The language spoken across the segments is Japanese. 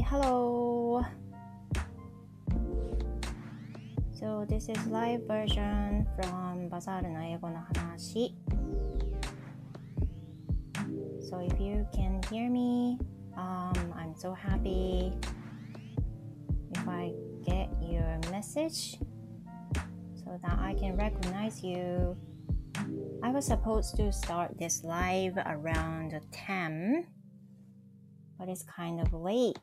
hello. So this is live version from バザールの英語の話。So if you can hear me, um, I'm so happy if I get your message so that I can recognize you. I was supposed to start this live around 10, but it's kind of late.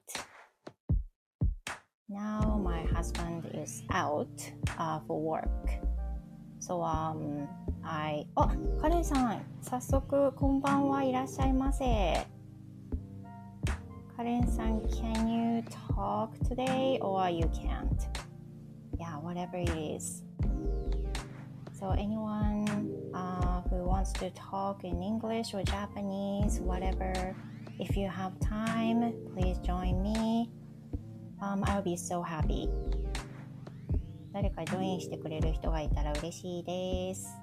Now my husband is out uh, for work. So um, I... あ、カレンさん、早速こんばんはいらっしゃいませ。カレンさん、can you talk today or you can't? Yeah, whatever it is. So anyone uh, who wants to talk in English or Japanese, whatever, if you have time, please join me. Um, I'll be so happy. 誰かジョインしてくれる人がいたら嬉しいです。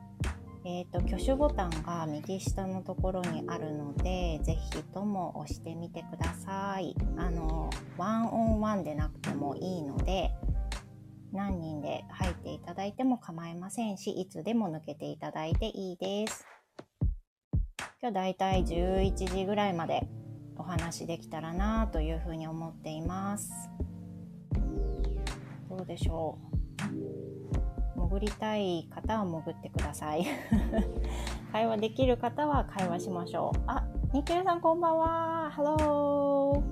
えっ、と、挙手ボタンが右下のところにあるので、ぜひとも押してみてください。あの、ワンオンワンでなくてもいいので、何人で入っていただいても構いませんし、いつでも抜けていただいていいです。今日だいたい11時ぐらいまでお話できたらなというふうに思っています。どうでしょう潜りたい方は潜ってください。会話できる方は会話しましょう。あ、ニッケルさんこんばんは。ハロ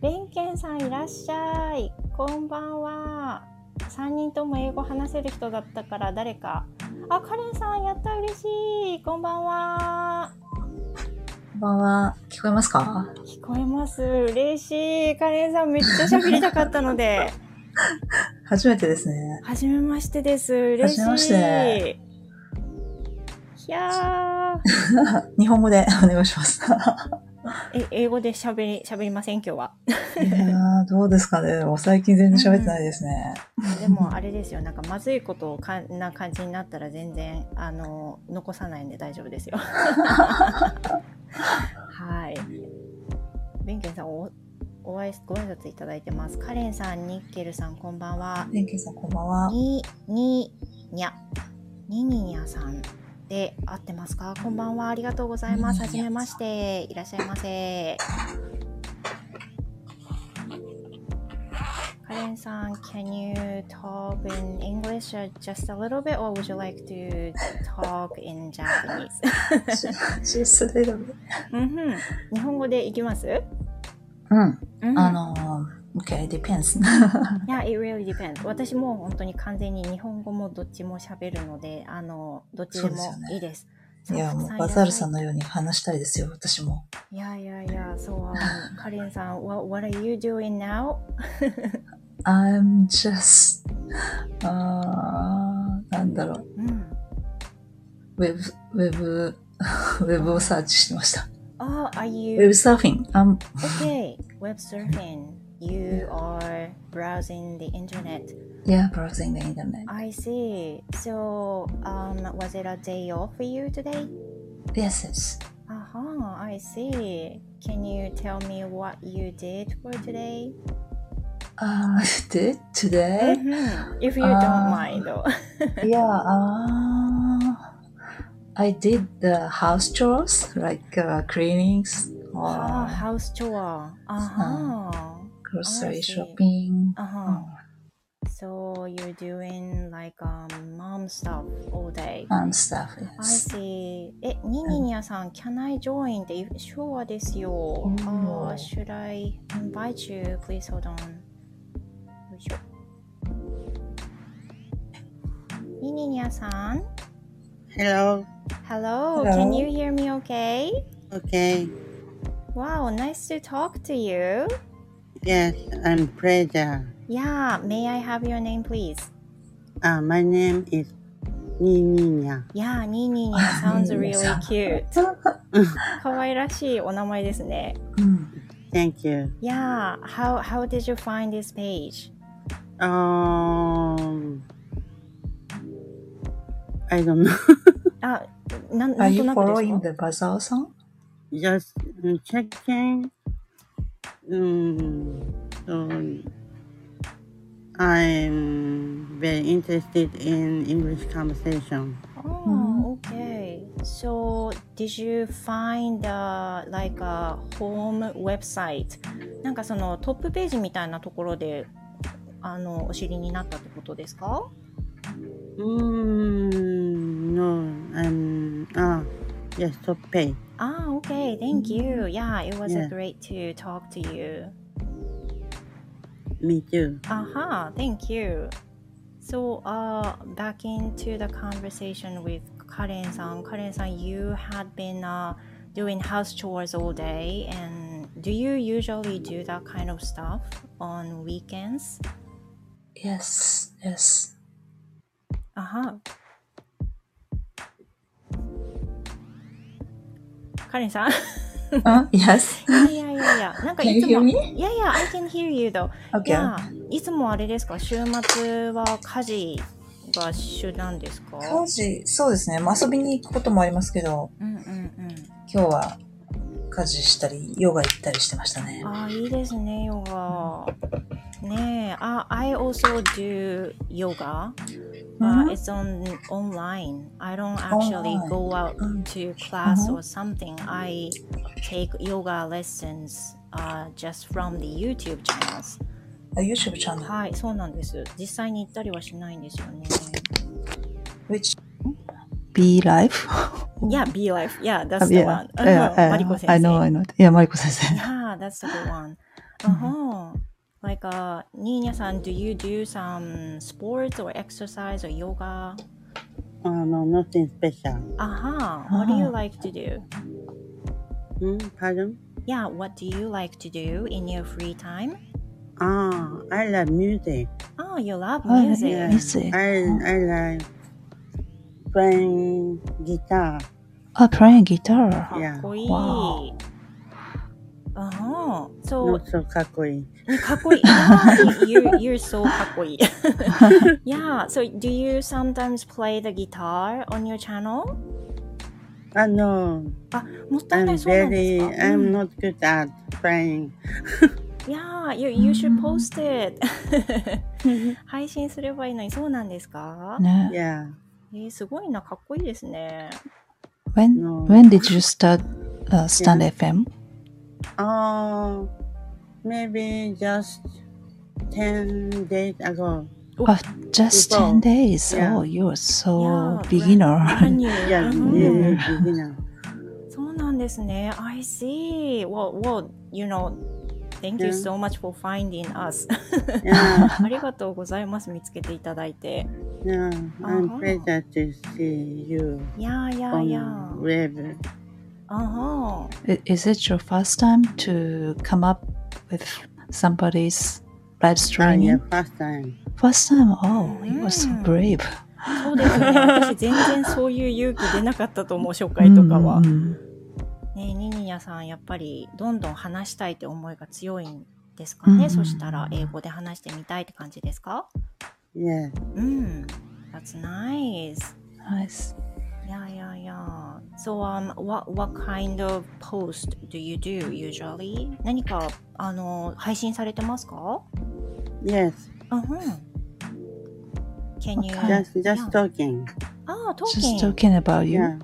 ー。ベンケンさんいらっしゃい。こんばんは。3人とも英語話せる人だったから誰か。あ、カレンさんやった嬉しい。こんばんは。こんばんは。聞こえますか？聞こえます。嬉しい。カレンさんめっちゃ喋りたかったので。初めてですね。はじめましてです。嬉しい。はじめましていや 日本語でお願いします。ー。え、英語で喋り、喋りません？今日は。いやー、どうですかね。もう最近全然喋ってないですね。でもあれですよ。なんかまずいことをかな感じになったら全然、あの、残さないんで大丈夫ですよ。はい。ベンケンさんお、お会い、ご挨拶いただいてます。カレンさん、ニッケルさん、こんばんは。電気さんこんばんは。に、に、にゃ、にににゃさんで合ってますか？こんばんは。ありがとうございます。はじめまして。いらっしゃいませ。カレンさん、can you talk in English just a little bit or would you like to talk in Japanese? just a little bit. 日本語でいきます？うん。うんあのー、okay, depends. いや、it really depends. 私も本当に完全に日本語もどっちも喋るので、あの、どっちでもそうですです。いや、もうバザールさんのように話したいですよ、私も。いやいやいや、そう、カレンさん、what, what are you doing now? I'm just, あー、なんだろう。うん。ウェブ、ウェブ、ウェブをサーチしてました。Oh, are you web surfing? Um. okay, web surfing. You are browsing the internet. Yeah, browsing the internet. I see. So, um, was it a day off for you today? Yes. yes. Uh huh. I see. Can you tell me what you did for today? Uh, did today? Mm -hmm. If you uh, don't mind, though. yeah. Uh... I did the house chores, like uh, cleanings Ah, or house chore. Uh-huh. grocery I see. shopping. Uh-huh. So you're doing like um mom stuff all day. and stuff. I Yes. see. え、ニニニャさん、can I join? って、sure ですよ。おー Uh, should I invite you? Please hold on. よいしょ。ニニニャさん Hello. Hello, Hello. can you hear me okay? Okay. Wow, nice to talk to you. Yes, I'm pleasure. Yeah, may I have your name please? Uh, my name is Nininya. Yeah, ニニニャ sounds ニニニャ really さん cute. 可愛らしいお名前ですね。うん。 Thank you. Yeah, how, how did you find this page? Um, I don't know. あ、なんな Are んと you なくです following か the bazaar song? Just checking Um, so I'm very interested in English conversation. Oh, okay. So, did you find uh, like a home website? なんかそのトップページみたいなところであのお知りになったってことですか Mm, no, I'm ah yes, top pay. Ah, okay. Thank you. Yeah, it was Yeah. a great to talk to you. Me too. Aha, thank you. So, uh, back into the conversation with Karen san. Karen san, you had been uh, doing house chores all day, and do you usually do that kind of stuff on weekends? Yes, yes. Aha. カレンさん Uh, yes. いやいやいや、なんかいつも?いやいや、I can hear you though. い.や、いつもあれですか、週末は家事が主なんですか？家事、そうですね。まあ遊びに行くこともありますけど、うんうんうん。今日は家事したり、ヨガ行ったりしてましたね。ああ、いいですね、ヨガ。ねえ、あ、I also do yoga. Uh, Mhm. it's on online. I don't actually Online. go out Mm. to class Mhm. or something. I take yoga lessons uh, just from the YouTube channels. あ YouTube チャンネル。はい、そうなんです。実際に行ったりはしないんですよね。Which? Be Life? Yeah, Be Life. Yeah, that's uh, the yeah, one. Uh, Yeah, uh-huh, yeah, Mariko. I know, I know. Yeah, Mariko sensei. Yeah, that's the good one. Mm-hmm. Uh huh. Like, uh, Nina san, do you do some sports or exercise or yoga? Uh, no, nothing special. Uh huh. What do you ah. like to do? Mm, pardon? Yeah, what do you like to do in your free time? Ah, I love music. Oh, you love oh, music. Oh, yeah. music. I, I like playing guitar. Ah, playing guitar. かっこいい。 Wow. Uh-huh. So, Not so かっこいい。かっこいい。Yeah, you, you're so かっこいい。yeah, so do you sometimes play the guitar on your channel? Ah, no. あ、もったいな I'm い、そうなんで very, すか。 I'm うん not good at playing. Yeah, you, you should post it. 配信すればいいのに、そうなんですか、ね。 yeah. えー、すごいな、かっこいいですね。When, No. when did you start uh, Stand FM? Oh, maybe just 10 days ago. Ah, just Before. 10 days. Yeah. Oh, you're so Yeah, beginner. Yeah, うん really beginner. そうなんですね。I see. Well, well, you know, thank you Yeah. so much for finding us. Yeah, ありがとうございます。見つけていただいて。yeah. I'm Uh-huh. pleasure to see you いやいや on いや。web. あは I- Is it your first time to come up with somebody's live Ah, streaming? yeah, first time. First time? Oh, you were so Mm. brave. そうですね。私全然そういう勇気出なかったと思う、初回とかは。うんうんねニニヤさん、やっぱりどんどん話したいって思いが強いんですかね。うんそしたら英語で話してみたいって感じですか Yeah. うん。That's nice. Nice. Yeah, yeah, yeah. So, um, what, what kind of post do you do usually? 何か、あの、配信されてますか Yes. うん。Can you... Just, just talking. ああ、トー Just talking about you. Yeah.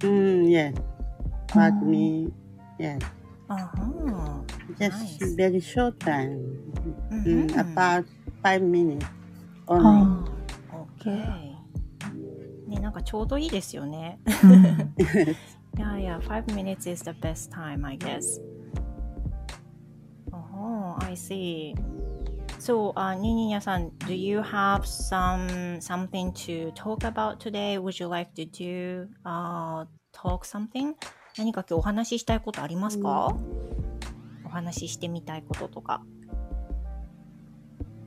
Mm, yes. But me, yes. あは Just Nice. very short time. うん Mm, about five minutes あ only. あー OK。ね、なんかちょうどいいですよね。うんいやいや、5 minutes is the best time, I guess. Oh, I see. So, uh, ニニニャさん、do you have some something to talk about today? Would you like to do, uh, talk something? 何か今日お話ししたいことありますか、お話ししてみたいこととか。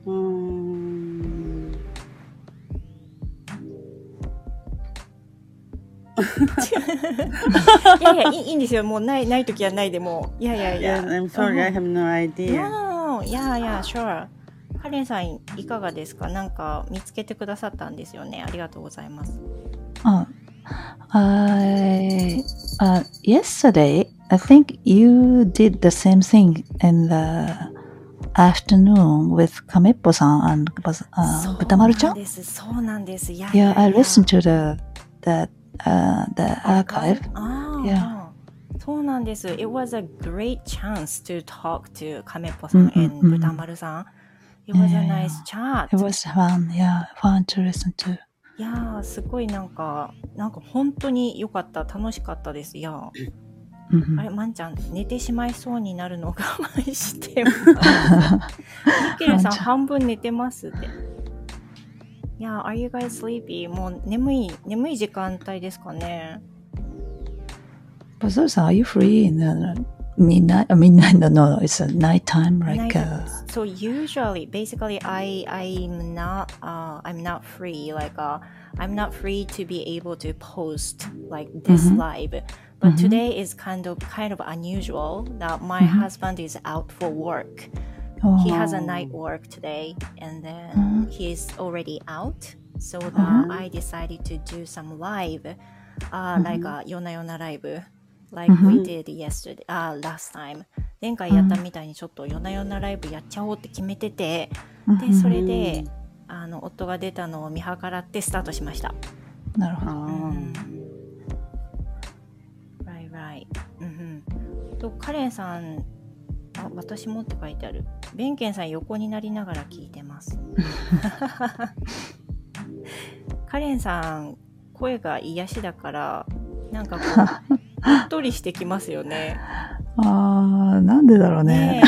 Mm, いやいやいい、いいんですよ。もうない、ないときはないでもう。いやいやいや。yeah, I'm sorry, I have no idea. No, yeah, yeah, sure. カレンさん、いかがですか？なんか見つけてくださったんですよね。ありがとうございます。Uh, I uh, yesterday I think you did the same thing in the afternoon with Kameppo-san and uh, そう Butamaru-chan. なんです。そうなんです。いや Yeah, I いや listened to the the uh, the archive. ああ、 Yeah. そうなんです。It was a great chance to talk to 亀っぽさんうんうん and うん豚丸さん。It was a いやいや nice chat. It was fun. Yeah, fun to listen to. いやー、すごいなんか、なんか本当に良かった。楽しかったです。いやー、Mhm. あれ、まんちゃん、寝てしまいそうになるのを我慢してます。ミ ケルさん、半分寝てますって。いやー、Are you guys sleepy? もう眠い、眠い時間帯ですかね。But those are you free? Midnight? Uh, midnight? No, no, it's a nighttime. Like Night- uh, so usually basically i i'm not uh i'm not free like uh i'm not free to be able to post like this Mhm. live but Mhm. today is kind of kind of unusual that my Mhm. husband is out for work oh, he has a night work today and then Mhm. he's already out so that Mhm. i decided to do some live uh like a yona yona live like we did yesterday uh last time 前回やったみたいにちょっと夜な夜なライブやっちゃおうって決めてて、で Mhm. それであの夫が出たのを見計らってスタートしました。なるほど。Mm. Right, right. うんうん。と、カレンさん、あ、私もって書いてある。ベンケンさん横になりながら聞いてます。カレンさん、声が癒しだから、なんかこう、う っとりしてきますよね。ああ、なんでだろうねね。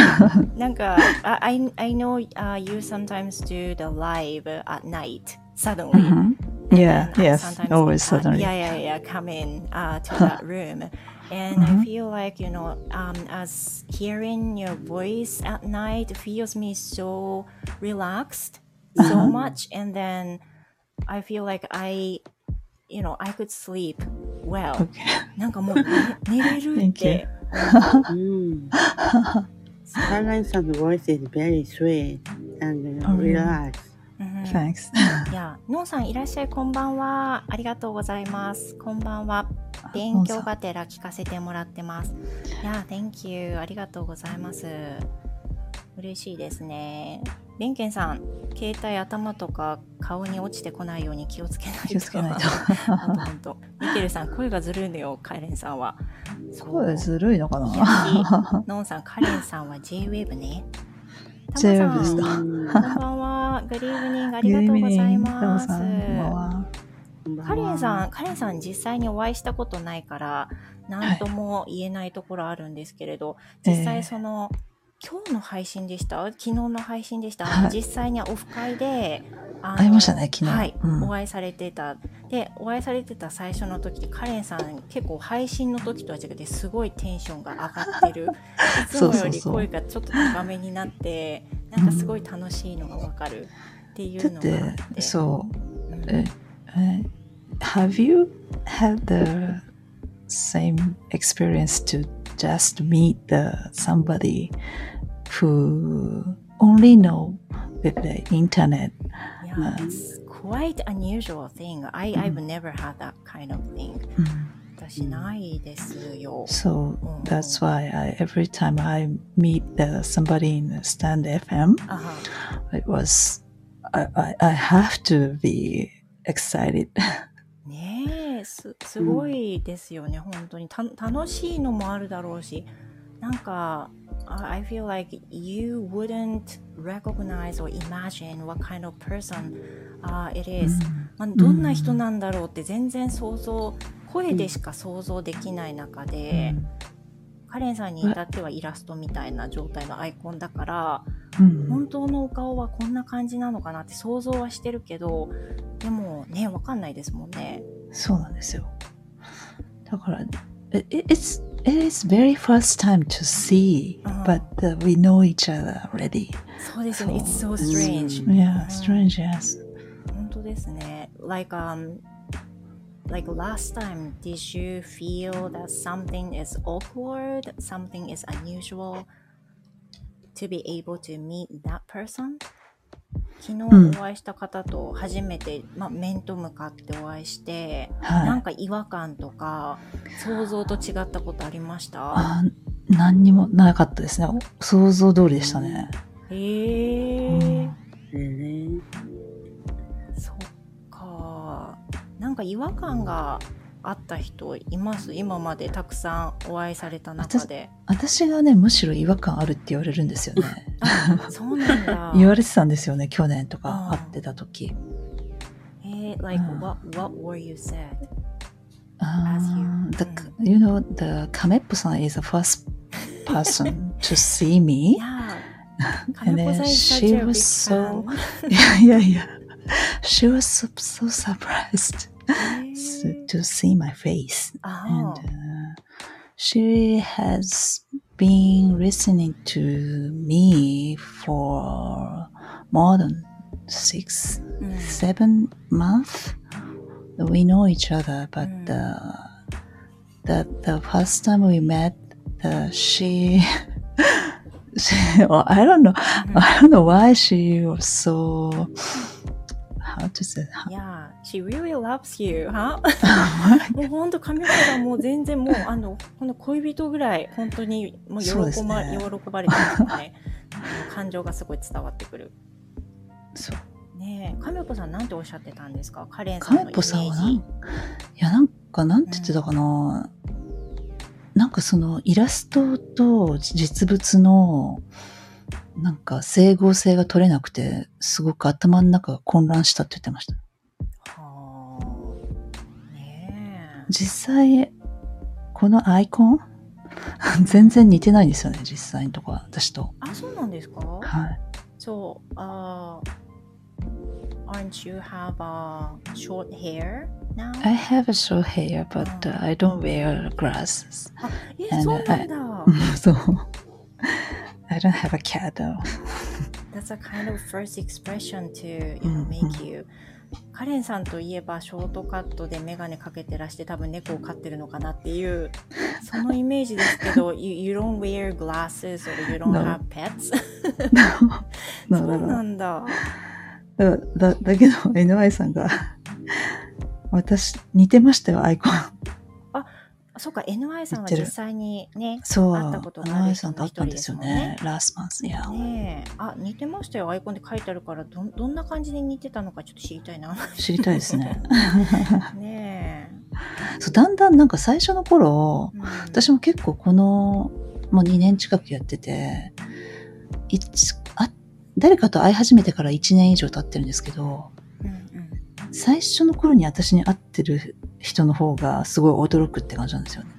えなんか、I, I know、uh, you sometimes do the live at night, suddenly. Mhm. Yeah, And yes, sometimes always uh, suddenly. yeah, yeah, yeah, come in uh, to that room. And I Mhm. feel like, you know, um, as hearing your voice at night feels me so relaxed so Uh-huh. much. And then I feel like I, you know, I could sleep なんかもう 寝れるって。サラインさんの voice is very sweet and relaxed. Thanks. ノンさんいらっしゃい、こんばんは。ありがとうございます。こんばんは。勉強がてら聞かせてもらってます。いや、thank you. ありがとうございます。嬉しいですね。ベンケンさん、携帯頭とか顔に落ちてこないように気をつけないと。気をつけないと。ほんとほんとミケルさん、声がずるいのよ、カレンさんは。声ずるいのかな？癒しのんさん、カレンさんは J-Wave ね。J-Wave でさんすか？Mm. こんばんは。グリーブニングありがとうございます。カレンさん、カレンさん実際にお会いしたことないから、何とも言えないところあるんですけれど、実ええ際その、今日の配信でした？昨日の配信でした、はい実際にオフ会で、会いましたね昨日はい、うんお会いされてた。で、お会いされてた最初の時、カレンさん結構配信の時とは違ってすごいテンションが上がってる。いつもより声がちょっと高めになって、なんかすごい楽しいのがわかるっていうのがあって。て、そう。うんええ Have you had the same experience to just meet the somebody who only know with the internet? Yeah, Uh, it's quite unusual thing. I, I've never had that kind of thing. うん私ないですよ。 So Mm. that's why I, every time I meet the, somebody in Stand FM, あは it was I, I, I have to be excited. ねえ、す、すごいですよね、本当に。た、楽しいのもあるだろうし、なんか、I feel like you wouldn't recognize or imagine what kind of person、uh, it is、まあ、どんな人なんだろうって全然想像、声でしか想像できない中で、カレンさんに至ってはイラストみたいな状態のアイコンだから、うん。本当のお顔はこんな感じなのかなって想像はしてるけどでもねわかんないですもんね。そうなんですよ。だから、it, it's, it is very first time to see, うん but uh, we know each other already. そうですね。It's そ so strange. Yeah, うん strange, yes. 本当ですね。Like um like last time did you feel that something is awkward, something is unusual to be able to meet that person? 昨うん日お会いした方と初めて、まあ、面と向かってお会いして、はい。なんか違和感とか想像と違ったことありました？あ何にもなかったですね。想像通りでしたね。へうえ、んえね。そっかなんか違和感があった人います今までたくさんお会いされた中で私がね、むしろ違和感あるって言われるんですよね。あそうなんだ言われてたんですよね、去年とか会ってた時。えー、like うん what, what were you said? Uh, you- the, mm. you know, the Kameppo-san is the first person to see me. Yeah. And then she was so- yeah, yeah, yeah. She was so, so surprised so, to see my face. Oh. And uh, she has been listening to me for more than six, mm. seven months. We know each other, but mm. uh, the, the first time we met, uh, she. she, well, I don't know. Mm. I don't know why she was so How to say? Yeah, she really loves you, は もう本当神岡さんもう全然もうあのこの恋人ぐらい本当にもう喜ば,、ね。喜ばれてるのね。感情がすごい伝わってくる。そう。ねえ、神岡さんなんておっしゃってたんですか？カレンさんのイメカメポさんは。いやなんかなんて言ってたかな、なんかそのイラストと実物のなんか整合性が取れなくてすごく頭の中が混乱したって言ってましたはあ。ねえ。実際このアイコン？全然似てないんですよね実際のとこは私とあ、そうなんですか？はいそう、あ、aren't you have a short hair now? I have a short hair but uh, I don't wear glasses あ、え、そうなんだ。そう I don't have a cat though That's a kind of first expression to, you うん know, make you カレンさんといえばショートカットでメガネかけてらして多分猫を飼ってるのかなっていうそのイメージですけど you, you don't wear glasses or you don't No. have pets だそうなんだだだだけど NY さんが私似てましたよアイコンあそっか NY さんは実際にねそう会ったことがある人の一人で会ったんですもんねね last month yeah ねえ。あ似てましたよ。アイコンで書いてあるからどんどんな感じで似てたのかちょっと知りたいな。知りたいですね。ねそうだんだんなんか最初の頃え、うん。私も結構このもう2年近くやってていつあ誰かと会い始めてから1年以上経ってるんですけど最初の頃に私に会ってる人の方がすごい驚くって感じなんですよね。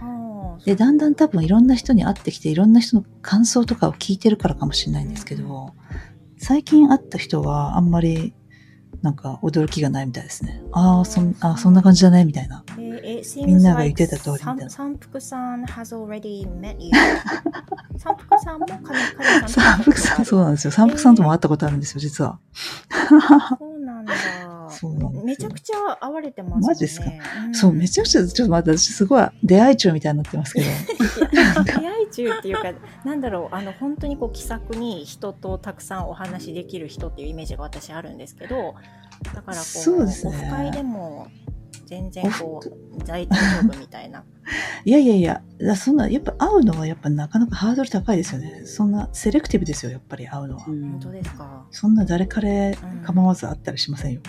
はあでだんだん多分いろんな人に会ってきていろんな人の感想とかを聞いてるからかもしれないんですけど最近会った人はあんまりなんか驚きがないみたいですね。ああそんあそんな感じだねみたいな。みんなが言ってた通りみたいな。三三福さん has already met you. 三福さんも彼彼さんと三福さんそうなんですよ。三福さんとも会ったことあるんですよ実は。そうなんだそうなんですよ。めちゃくちゃ会われてますね。マジですか？ん。そうめちゃくちゃちょっと私すごい出会い中みたいになってますけど。出会い中っていうかなんだろうあの本当にこう気さくに人とたくさんお話しできる人っていうイメージが私あるんですけどだからこうそうですね。オフ会でも全然こう大大丈夫みたいな。いやいやいやだそんなやっぱ会うのはやっぱなかなかハードル高いですよね。そんなセレクティブですよやっぱり会うのは、うん。本当ですか。そんな誰彼構わず会ったりしませんよ、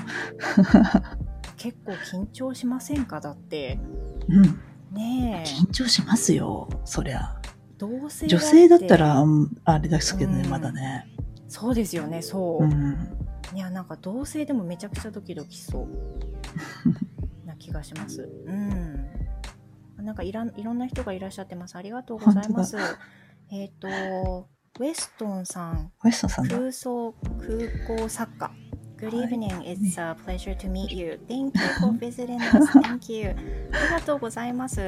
結構緊張しませんか？だって。うん。ねえ。緊張しますよそりゃ。同性女性だったてらうんあれですけどね、うん。まだね。そうですよねそう、うん。いやなんか同性でもめちゃくちゃドキドキしそう。な 気がしますうんなんかいらんいろんな人がいらっしゃってますありがとうございますえっ、とウェストンさんウェストンさんだ空想空港作家 Good はい evening. It's a pleasure to meet you. Thank you for visiting us. Thank you. ありがとうございます。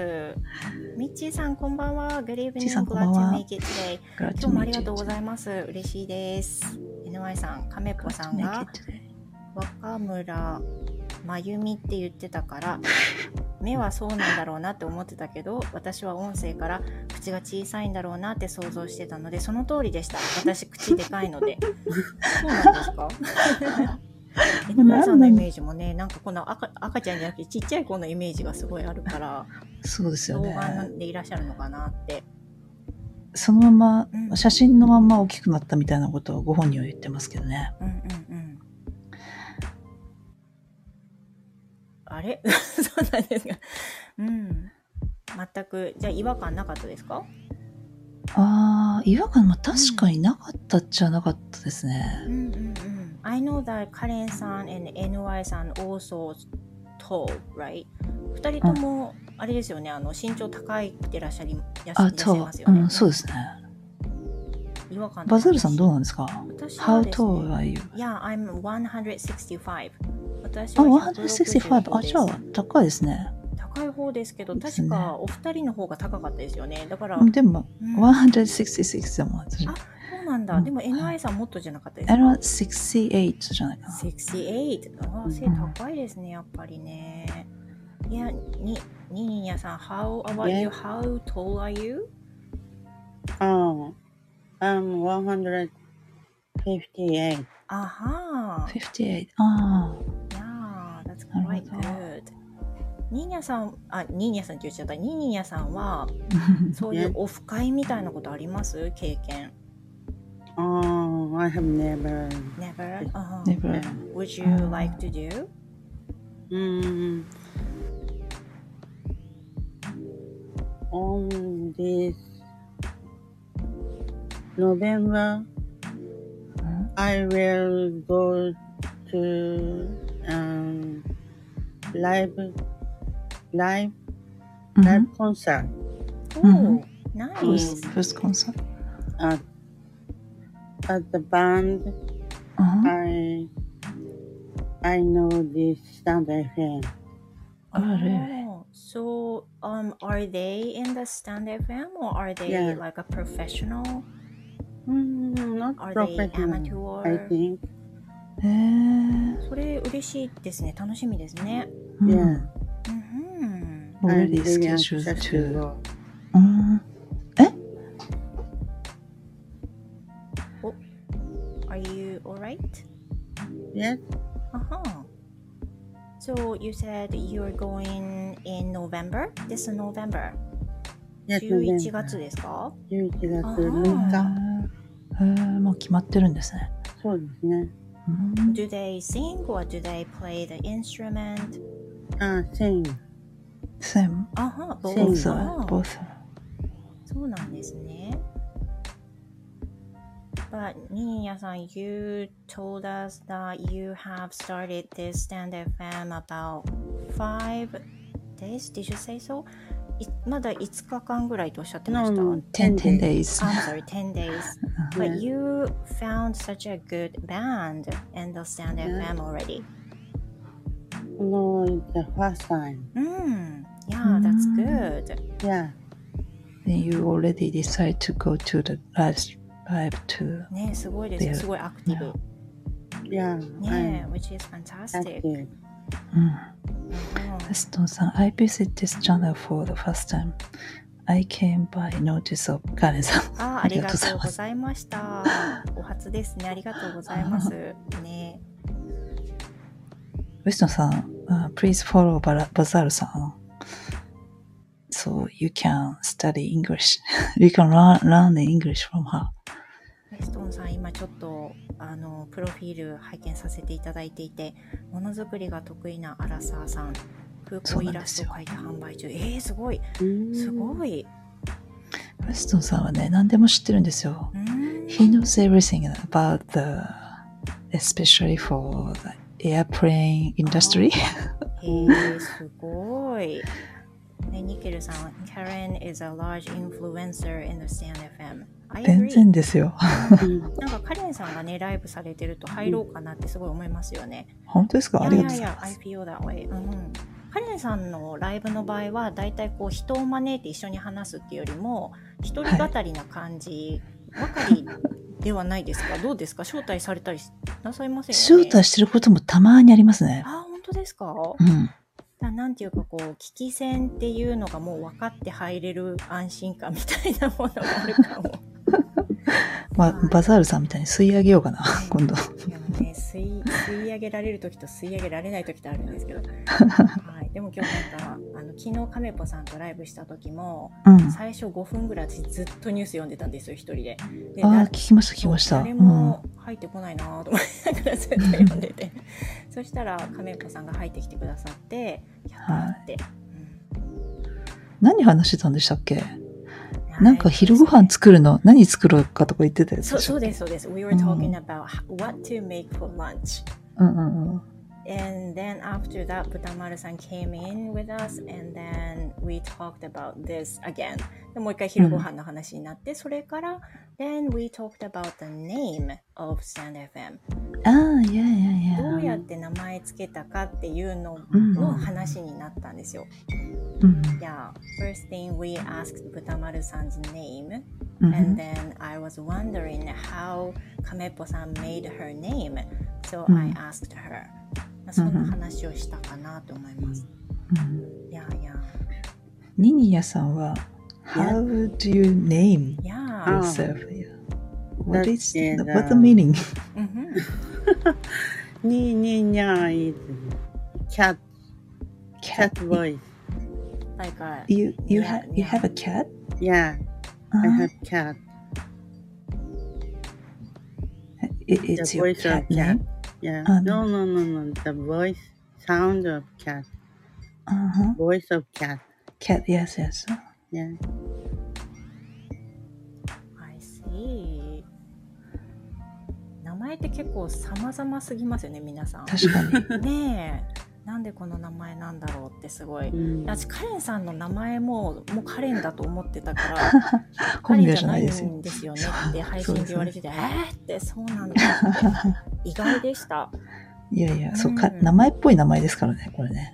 ミッチーさん、こんばんは。Good evening. Glad ん to は make it today. 今日もありがとうございます。嬉しいです。NY さん、亀っぽさんが若村真由美って言ってたから、目はそうなんだろうなって思ってたけど私は音声から口が小さいんだろうなって想像してたのでその通りでした。私口でかいので。そうなんですか？井上さんのイメージもねなんかこの赤赤ちゃんじゃなくてちっちゃい子のイメージがすごいあるからそうですよ童ね。顔でいらっしゃるのかなって。そのまうん。ま、写真のまんま大きくなったみたいなことをご本人は言ってますけどね。うんうんうんあれ？そうなんですか。うん。全く。じゃあ違和感なかったですか？ああ、違和感、まあ確かになかったっちゃなかったですね。うんうんうん。I know that カレンさん and NY さん also tall, right? 二人とも、あれですよね、あの身長高いってらっしゃりいらっしゃあ、いますよね。うん、そうですね。違和感バズールさんどううなんですか？私は ?How ですね tall are you? Yeah, I'm 165. 私あ、は165。あ、じゃあ、高いですね。高い方ですけど、確かお二人の方が高かったですよね。だから、でも、うん166でも私。あそうなんだ。うんでも NI さんもっとじゃなかったですあかれは68じゃないかな。68ああ、背高いですね、やっぱりね。いや、に、ににやさん、How about you? How tall are you? Oh, I'm 158. あは58。あー。Yeah, that's quite ど good. ニーニャさん、あ、ニーニャさんって言っちゃった。ニーニャさんは、あ。そういうオフ会みたいなことあります経験。Oh, I have never. Never? あは Never. Would you like to do? Mm, on this November, I will go to um, live live live concert Oh, First, nice. first concert? at at the band. Uh-huh. I I know this standard FM. Oh, really? Oh, so um, are they in the Stand FM or are they Yeah. like a professional? Mm, not Are they professional, I amateur? think. へえ。それ嬉しいですね。楽しみですね。うん Yeah. うん。Already I'm really scheduled anxious to. go. うん。Are you alright? Yes. Uh-huh. So you said you're going in November? This November? Yes, 11 November. 月ですか11月あ6ー日。へえ、もう決まってるんですね。そうですね。うん。Do they sing or do they play the instrument? あ、sing. Same. あは、Sing. Both. Both. そうなんですね。But ニーニャさん、you told us that you have started this stand FM about five days? Did you say so? いまだ5日間ぐらいとおっしゃってま No, した。 no, 10, 10 days. days. I'm sorry, 10 days. But Yeah. you found such a good band in the stand Yeah. FM already. No, it's the first time. Mm, yeah, that's Mm. good. Yeah. Then you already decide to go to the live, live to. ねすごいですよ。 Yeah. すごいアクティブ。 Yeah. ね I'm which is fantastic. active. うん。うんウェストンさん、I visit this channel for the first time. I came by notice of カレンさん。あありがとうございました。お初ですね。ありがとうございます。ね。ウェストンさん、uh, please follow バラバザールさん。So you can study English. you can learn, learn the English from her. ウェストンさん、今ちょっと、あの、プロフィール拝見させていただいていて、ものづくりが得意なアラサーさん、空港イラストを描いて販売中。えー、すごい。すごい。ウェストンさんはね、何でも知ってるんですよ。He knows everything about the, especially for the airplane industry. すごい。ね、ニケルさん、Karen is a large influencer in the Stand FM. 全.然ですよ。なんかカレンさんがね、ライブされてると入ろうかなってすごい思いますよね。本当ですか？ありがとうございいやいや、I ます feel that way. うんうん。カレンさんのライブの場合は、だいたいこう人を招いて一緒に話すっていうよりも、一人語りな感じばかりではないですか、どうですか？招待されたりなさいませんよね？招待してることもたまにありますね。あ、本当ですか？うん。だなんていうかこう危機戦っていうのがもう分かって入れる安心感みたいなものがあるかも。まあ、バザールさんみたいに吸い上げようかな、今度。ね吸い吸い上げられる時と吸い上げられない時とあるんですけど、はい、でも今日なんかあの昨日カメポさんとライブした時もうん。最初5分ぐらい私ずっとニュース読んでたんですよ一人で。であ聞きました、聞きました。誰うん。も入ってこないなと思いながらずっと読んでて そしたら亀子さんが入ってきてくださってやったーって、何話してたんでしたっけ？うんなんか昼ご飯作るの、何作ろうかとか言ってたやつそうそうでですそうです。We were うん talking about what to make for lunch. うんうんうん。and then after that 豚丸さん came in with us and then we talked about this again でもう一回昼ご飯の話になって、それから then we talked about the name of StandFM ああ、いやいやいや。どうやって名前つけたかっていうのうんの話になったんですよ。うん。 Yeah, first thing we asked Butamaru-san's name うん and then I was wondering how Kamepo-san made her name. So うん I asked her. まあそんな話をしたかなと思います。うんいやいや。ニニヤさんは、How do you name yourself? What is, だって what's the meaning? うんにににゃ is cat cat voice. Like a, You, you, Yeah, ha- you yeah. have a cat? Yeah, I Uh, have cat. it, it's the your cat cat. name? Yeah. Um, no, no, no, no. The voice, sound of cat. Uh-huh. Voice of cat. Cat, yes, yes. Yeah. I see. 名前って結構様々すぎますよね、皆さん。確かに。ねえ、なんでこの名前なんだろうってすごい。うん私カレンさんの名前ももうカレンだと思ってたから カレンじゃない。んですよねって配信で言われてて、えーってそうなんだって意外でした いやいや、そうか、うん名前っぽい名前ですからね、これね。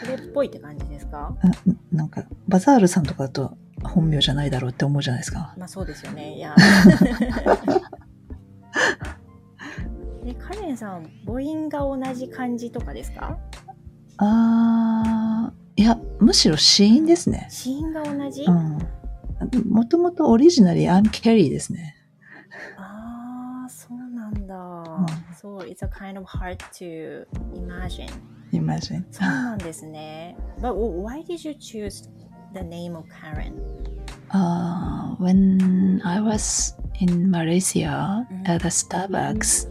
それっぽいって感じですか？ななんか、バザールさんとかだと本名じゃないだろうって思うじゃないですか。まあそうですよねいや でカレンさん母音が同じ漢字とかですか？あー、いや、むしろ死因ですね。子音が同じ、うん。もともとオリジナリー、I'm Carrie ですね。そう it's a kind of hard to imagine Imagine. そうなんですね。But why did you choose the name of Karen? Uh, when I was in Malaysia Mhm. at the Starbucks,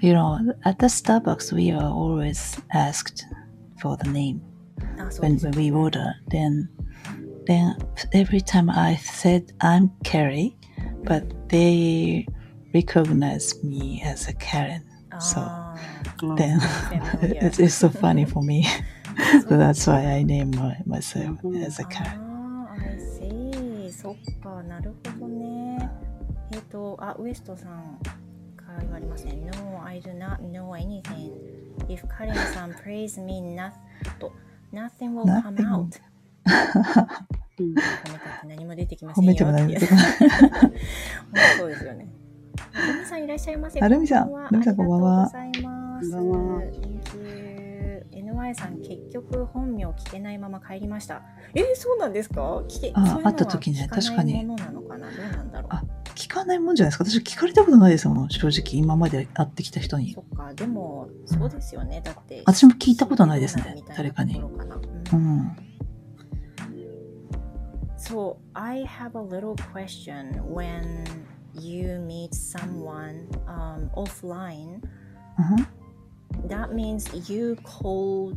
you know, at the Starbucks we are always asked for the name あ、そう when, です when we order. Then, then every time I said I'm Carrie, but they recognized me as a Karen. あー Then familiar. it's, it's so funny for me. そ so う that's why I named my, myself as a あ Karen. ー I see. そっか、なるほどね。えっ、と、あ、ウエストさんから言われますね。No, I do not know anything. If Karen さん praise me not, と nothing will come Nothing. out. うん褒めたって何も出てきませんよ褒めても何も出てこない本当そうですよね。 アルミさんいらっしゃいませ。アルミさんこはアルミさんこんばんはありがとうございます。こんばんは Thank you. NY さん結局本名聞けないまま帰りました。えー、そうなんですか？聞けあそういうのは会った時ね確かにものなのかな？どうなんだろう。あ聞かないもんじゃないですか？私聞かれたことないですもん正直今まで会ってきた人にそっか、でもそうですよね。だって。私も聞いたことないですね誰かにうん、So I have a little question when you meet someone um, offline. うん、 That means you call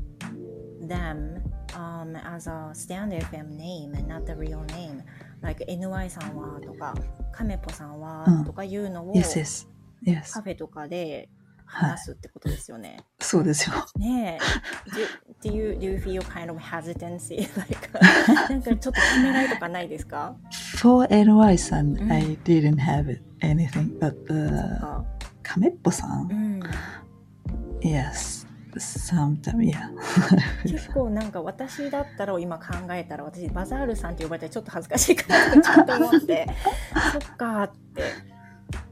them um, as a stand FM name and not the real name. Like NY さんはとか、カメポさんはうんとかいうのを Yes, yes, yes カフェとかで 話すってことですよね。そうですよ。ねえ。Do, do, you, do you feel kind of hesitancy? like, なんかちょっとためらいとかないですか？For NY さん、うん。I didn't have anything but、uh, か。カメッポさん、うん、Yes sometimes yeah. 結構なんか私だったら今考えたら私バザールさんって呼ばれたらちょっと恥ずかしいかなとちょっと思って。そっかって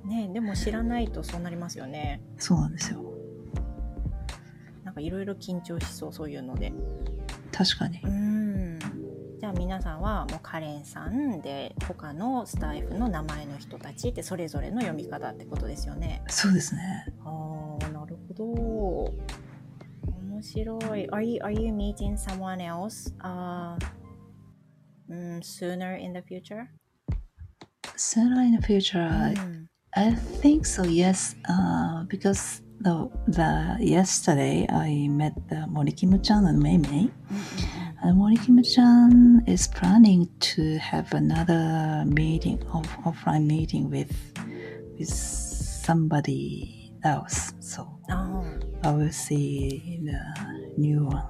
ねでも知らないとそうなりますよね。そうなんですよ。なんかいろいろ緊張しそうそういうので。確かに。う。ん。じゃあ皆さんはもうカレンさんで他のスタイフの名前の人たちってそれぞれの読み方ってことですよね。そうですね。ああなるほど。面白い。Are you, are you meeting someone else、uh, mm, sooner in the future? Sooner in the future, うん I think so. Yes, uh, because the the yesterday I met the Morikimu-chan and Mei Mei. Mm-hmm. And Morikimu-chan is planning to have another meeting, off, offline meeting with with somebody else. So oh. I will see the new one.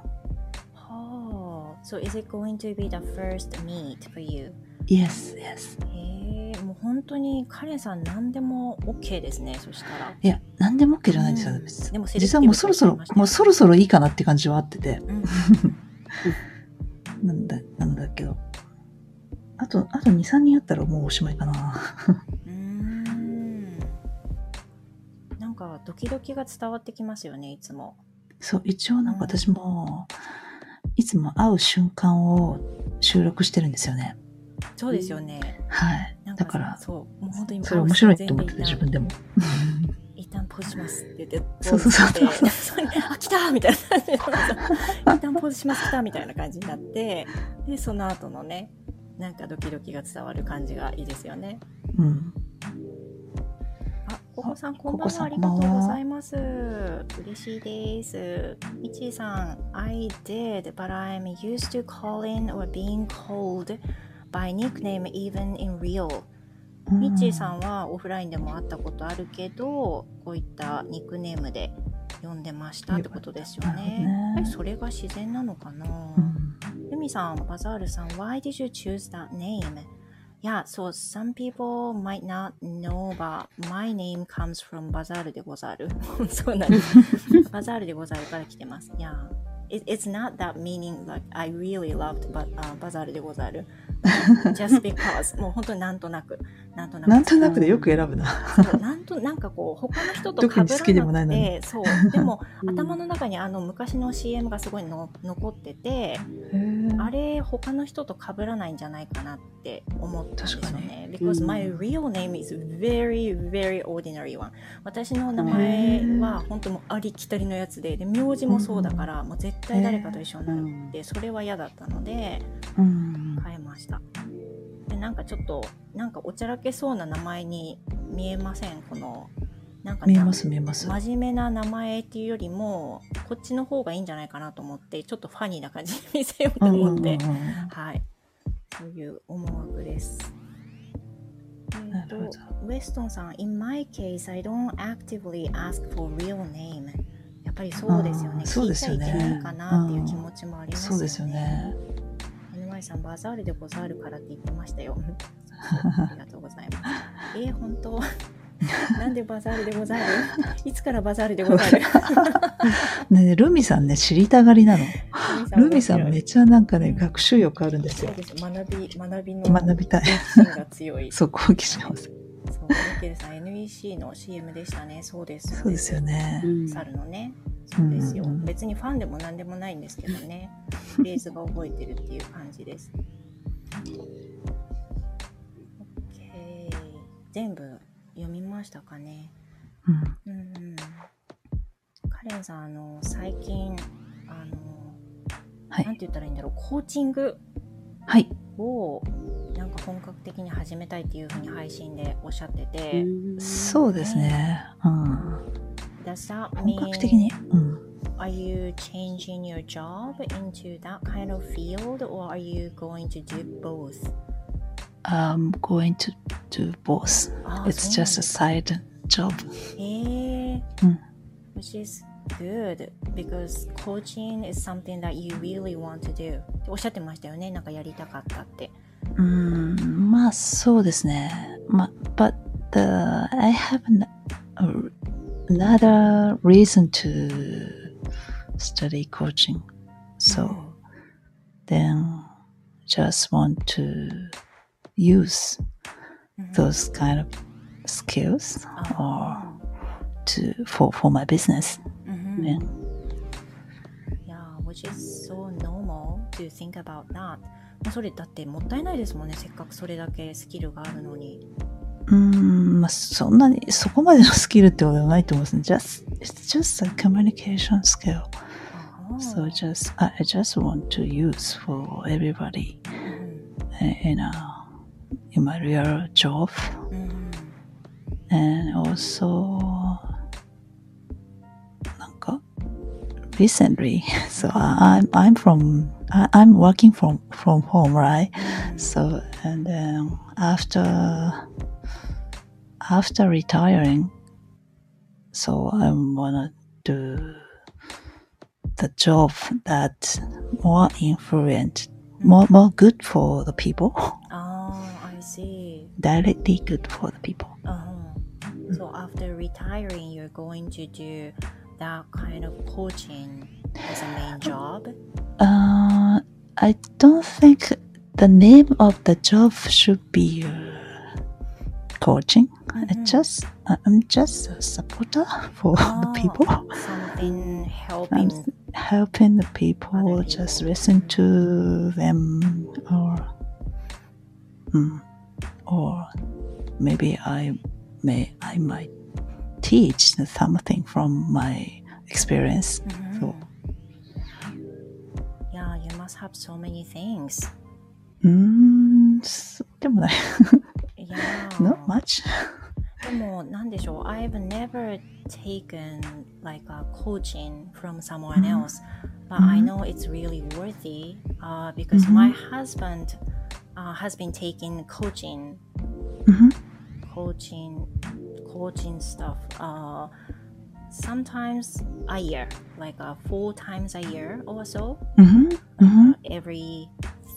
Oh, so is it going to be the first meet for you? Yes, yes. へえもう本当にカレンさん何でも OK ですねそしたら。いや、何でも OK じゃないんですよ。うん実はもうそろそろもうそろそろいいかなって感じはあってて。うん なんだ、なんだけど。あと、あと2、3人あったらもうおしまいかな。うーんなんかドキドキが伝わってきますよねいつも。そう、一応なんか私も、いつも会う瞬間を収録してるんですよね。そうですよね。はい。だから、そうもう本当にそれ面白いと思ってて、自分でも。一旦ポーズしますって言って、そうそうそうそうポーズしてあ、来たみたいな感じで、一旦ポーズします、来たみたいな感じになって、で、その後のね、なんかドキドキが伝わる感じがいいですよね。うん。あ、ココさん、こんばんは。ありがとうございます。嬉しいです。みちーさん、I did, but I'm used to calling or being called by nickname even in real. ミッチーさんはオフラインでも会ったことあるけど、こういったニックネームで呼んでましたってことですよね。ねやっぱりそれが自然なのかな。うんユミさん、バザールさん、Why did you choose that name? Yeah, so some people might not know, but my name comes from バザールでござる。そうなんです。バザールでござるから来てます。Yeah. It, it's not that meaning like I really loved バ,、uh, バザールでござる。Just because もう本当になんとなく。なんとなく。なんとなくでよく選ぶな。なんとなんかこう他の人と 特に好きでもないのそう。でも うん。頭の中にあの昔の CM がすごいの残っててあれ他の人と被らないんじゃないかなって思ったんですよ確ね because うん。my real name is very very ordinary one. 私の名前は本当もうありきたりのやつでで名字もそうだからもう絶対誰かと一緒になるってそれは嫌だったのでうん。変えましたでなんかちょっとなんかおちゃらけそうな名前に見えません？このなんか見えます見えます。真面目な名前っていうよりもこっちの方がいいんじゃないかなと思ってちょっとファニーな感じに見せようとうんうんうん思って、うん。はい。そういう思惑です。えっ、となるほウェストンさん In my case I don't actively ask for real name やっぱりそうですよね。そうですよね。聞いちゃいけないかなっていう気持ちもありますよね。そうですよね。NY さんバザールでござるからって言ってましたよ ありがとうございますえー、本当？なんでバザールでござる？いつからバザールでござる？ねルミさんね、知りたがりなの。ルミさんめちゃなんかね、学習欲あるんですよ。そうです学び学びの学びたい。心が強いそう、好奇心ます。そうミケルさん NEC の CM でしたねそうですそうですよね。うん猿のねそうですよ、うんうん別にファンでも何でもないんですけどね。フレーズが覚えてるっていう感じです。OK 全部読みましたかね。うん。うんうん。カレンさんあの最近あのはい。なんて言ったらいいんだろう。コーチングはい。をなんか本格的に始めたいっていうふうに配信でおっしゃってて、そうですね。うん。That 本 mean 格的に。うん。are you changing your job into that kind of field or are you going to do both? I'm going to do both. あ It's just a side job. へえうん which is good because coaching is something that you really want to do おっしゃってましたよねなんかやりたかったってうーん、まあそうですね。まあ、but the, I have an, another reason to study coaching. So then just want to use うん those kind of skills あ or to for, for my business. うんうんね which is so normal to think about that. まあそれだってもったいないですもんね。せっかくそれだけスキルがあるのに。 うーん、まあ、そんなに、そこまでのスキルってことはないと思うんですね。just, it's just a communication skill. ああ So just, I I just want to use for everybody うん in, a, in my real job. うんうん And also, なんか recently, so I- I'm, I'm from, I- I'm working from, from home, right? So, and then after, after retiring, so I wanna do the job that's more influent, more more good for the people. Oh, I see. Directly good for the people. Uh-huh. So after retiring, you're going to do that kind of coaching as a main job. Uh, I don't think the name of the job should be uh, coaching. I Mhm. just, I'm just a supporter for the Oh. people, Something helping. helping the people, Other just people. listen to them, or, mm, or maybe I may, I might teach something from my experience. うんそう Yeah, you must have so many things. うーん、そうでもない。 Yeah. Not much. でも、なんでしょう I've never taken like a coaching from someone else, but I know it's really worthy uh, because Mhm. my husband uh, has been taking coaching, うん coaching, coaching stuff. Uh, sometimes a year, like uh, four times a year or so, うんうん every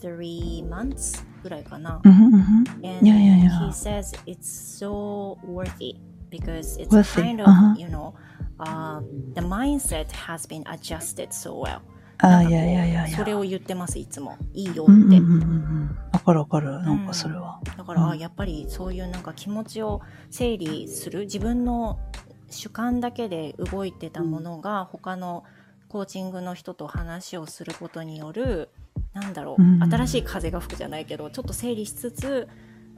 three months ぐらいかな。And Yeah, yeah, yeah. he says it's so worthy because it's kind of, uh-huh. you know, uh, the mindset has been adjusted so well. あいやいやいや。それを言ってます、いつも。いいようんうんって。うんうん。わかるわかる。なんかそれは。だから、うんあやっぱりそういうなんか気持ちを整理する自分の主観だけで動いてたものが他のコーチングの人と話をすることによるなんだろう、うん新しい風が吹くじゃないけどちょっと整理しつつ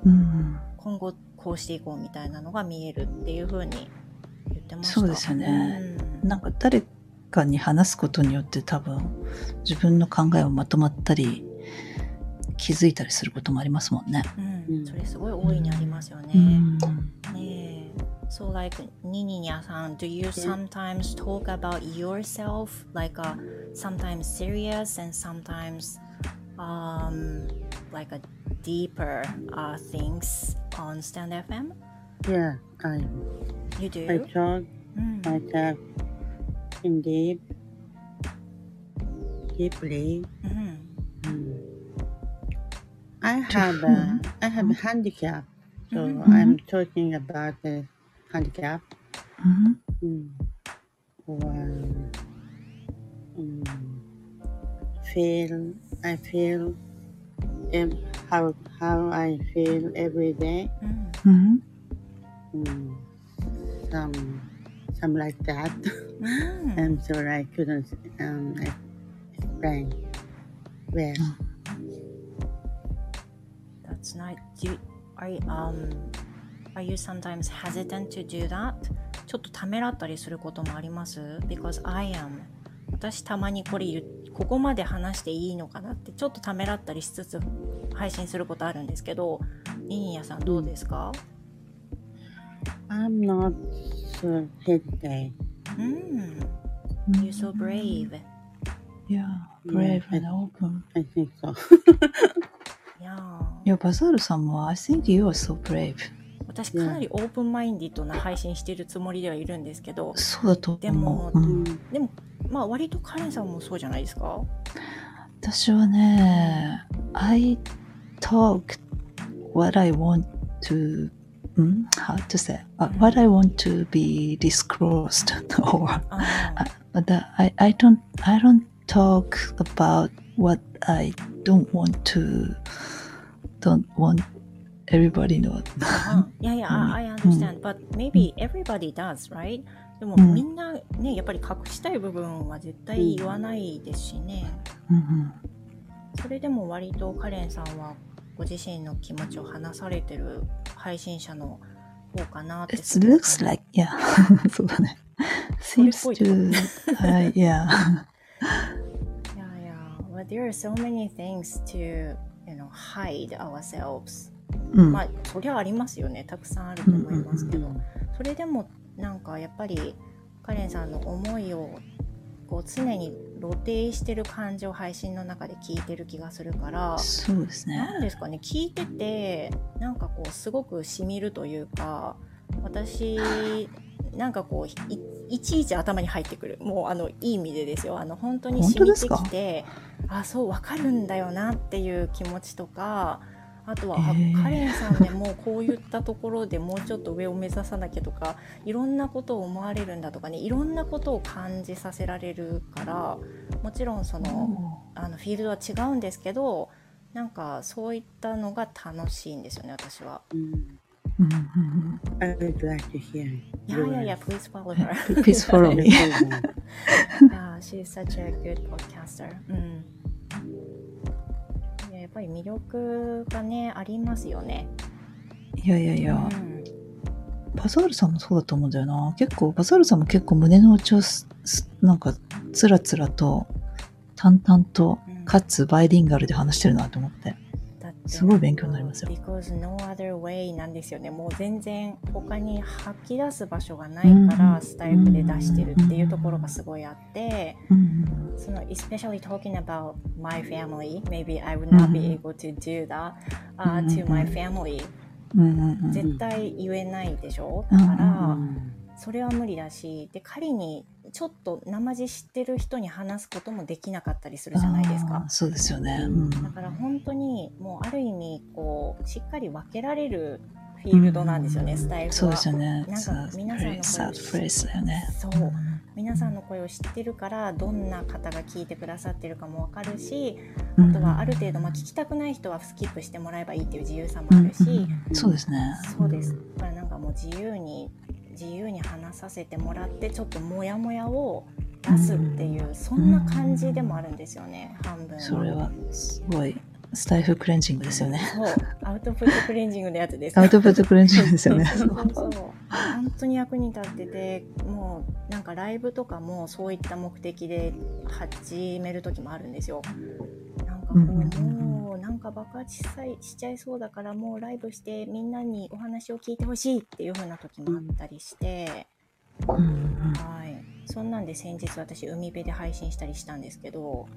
うん。今後こうしていこうみたいなのが見えるっていう風に言ってましたそうですよねうんなんか誰かに話すことによって多分自分の考えをまとまったり気づいたりすることもありますもんね。うんうんそれすごい大いにありますよね。うん。ねえ So, like, Nininya san, do you mm-hmm. sometimes talk about yourself, like, uh, sometimes serious and sometimes, um, like, a deeper uh, things on Stand FM? Yeah, I. You do. I talk mm. myself in deep, deeply. Mm-hmm. Mm. I have a, I have a handicap, so mm-hmm. I'm talking about the handicap. Mm-hmm. Mm. Well, um, feel I feel um, how how I feel every day. Mm-hmm. mm-hmm. Mm. Some some like that. Mm. I'm sorry I couldn't um, explain. Well. That's not you. I um are you sometimes hesitant to do that? ちょっとためらったりすることもあります ?Because I am. 私たまにこれここまで話していいのかなってちょっとためらったりしつつ配信することあるんですけど、ニニヤさんどうですか？I'm not so hesitate. うん。You're so brave. Yeah, brave and open. I think so. いやいや、バザールさんも I think you are so brave. 私かなりオープンマインディッドな配信してるつもりではいるんですけど、そうだとでも思う。うん Mm. でもまあ割とカレンさんもそうじゃないですか？私はね、I talk what I want to, ん how to say, uh, what I want to be disclosed or the, I, I don't I don't talk about what I don't want to don't want everybody の。yeah, yeah, I, understand. But maybe everybody does, right? でもうんみんなね、やっぱり隠したい部分は絶対言わないですしね。それでも割とカレンさんはご自身の気持ちを話されてる配信者の方かなって It looks like, yeah. そうだね。seems to, はい、yeah. いやいや、but there are so many things to, you know, hide ourselves. うん。まあ、そりゃありますよね。たくさんあると思いますけど。それでも、なんかやっぱり、カレンさんの思いを、こう常に露呈してる感じを配信の中で聞いてる気がするから、そうですね。なんですかね聞いててなんかこうすごくしみるというか私なんかこういいちいち頭に入ってくるもうあのいい意味でですよあの本当にしみてきてあそうわかるんだよなっていう気持ちとかあとは、あへーカレンさんでもこういったところでもうちょっと上を目指さなきゃとかいろんなことを思われるんだとかねいろんなことを感じさせられるからもちろんそのあのフィールドは違うんですけどなんかそういったのが楽しいんですよね私は。うんうんうん I would like to hear いやいやいや、please follow her. う ん Please follow me. yeah, she's such a good podcaster. うん。いややっぱり魅力がねありますよね。いやいやいや、うんパザールさんもそうだと思うんだよな。結構、パザールさんも結構胸の内をなんか、つらつらと、淡々と、うんかつバイリンガルで話してるなと思って。すごい勉強になりますよ。Because no other way なんですよね。もう全然他に吐き出す場所がないから、うん。スタイフで出してるっていうところがすごいあって。うん。その especially talking about my family maybe I would not be able to do that、uh, to my family. 絶対言えないでしょ、うんだから、うん。それは無理だしで仮にちょっと生地知ってる人に話すこともできなかったりするじゃないですか。そうですよね。うん。だから本当にもうある意味こうしっかり分けられるフィールドなんですよね、スタイルは。そうですよね。なんか皆さんの声。そう。皆さんの声を知ってるからどんな方が聞いてくださってるかも分かるしうん。あとはある程度、まあ、聞きたくない人はスキップしてもらえばいいっていう自由さもあるし、うん。そうですね。そうです。だからなんかもう自由に自由に話させてもらってちょっとモヤモヤを出すっていう、そんな感じでもあるんですよね半分はそれはすごいスタイフクレンジングですよね。そうアウトプットクレンジングのやつですアウトプットクレンジングですよね。そう本当に役に立っててもうなんかライブとかもそういった目的で始める時もあるんですよ。なんかこう、うんか爆発しさいしちゃいそうだからもうライブしてみんなにお話を聞いてほしいっていう風な時もあったりして、はい、そんなんで先日私海辺で配信したりしたんですけど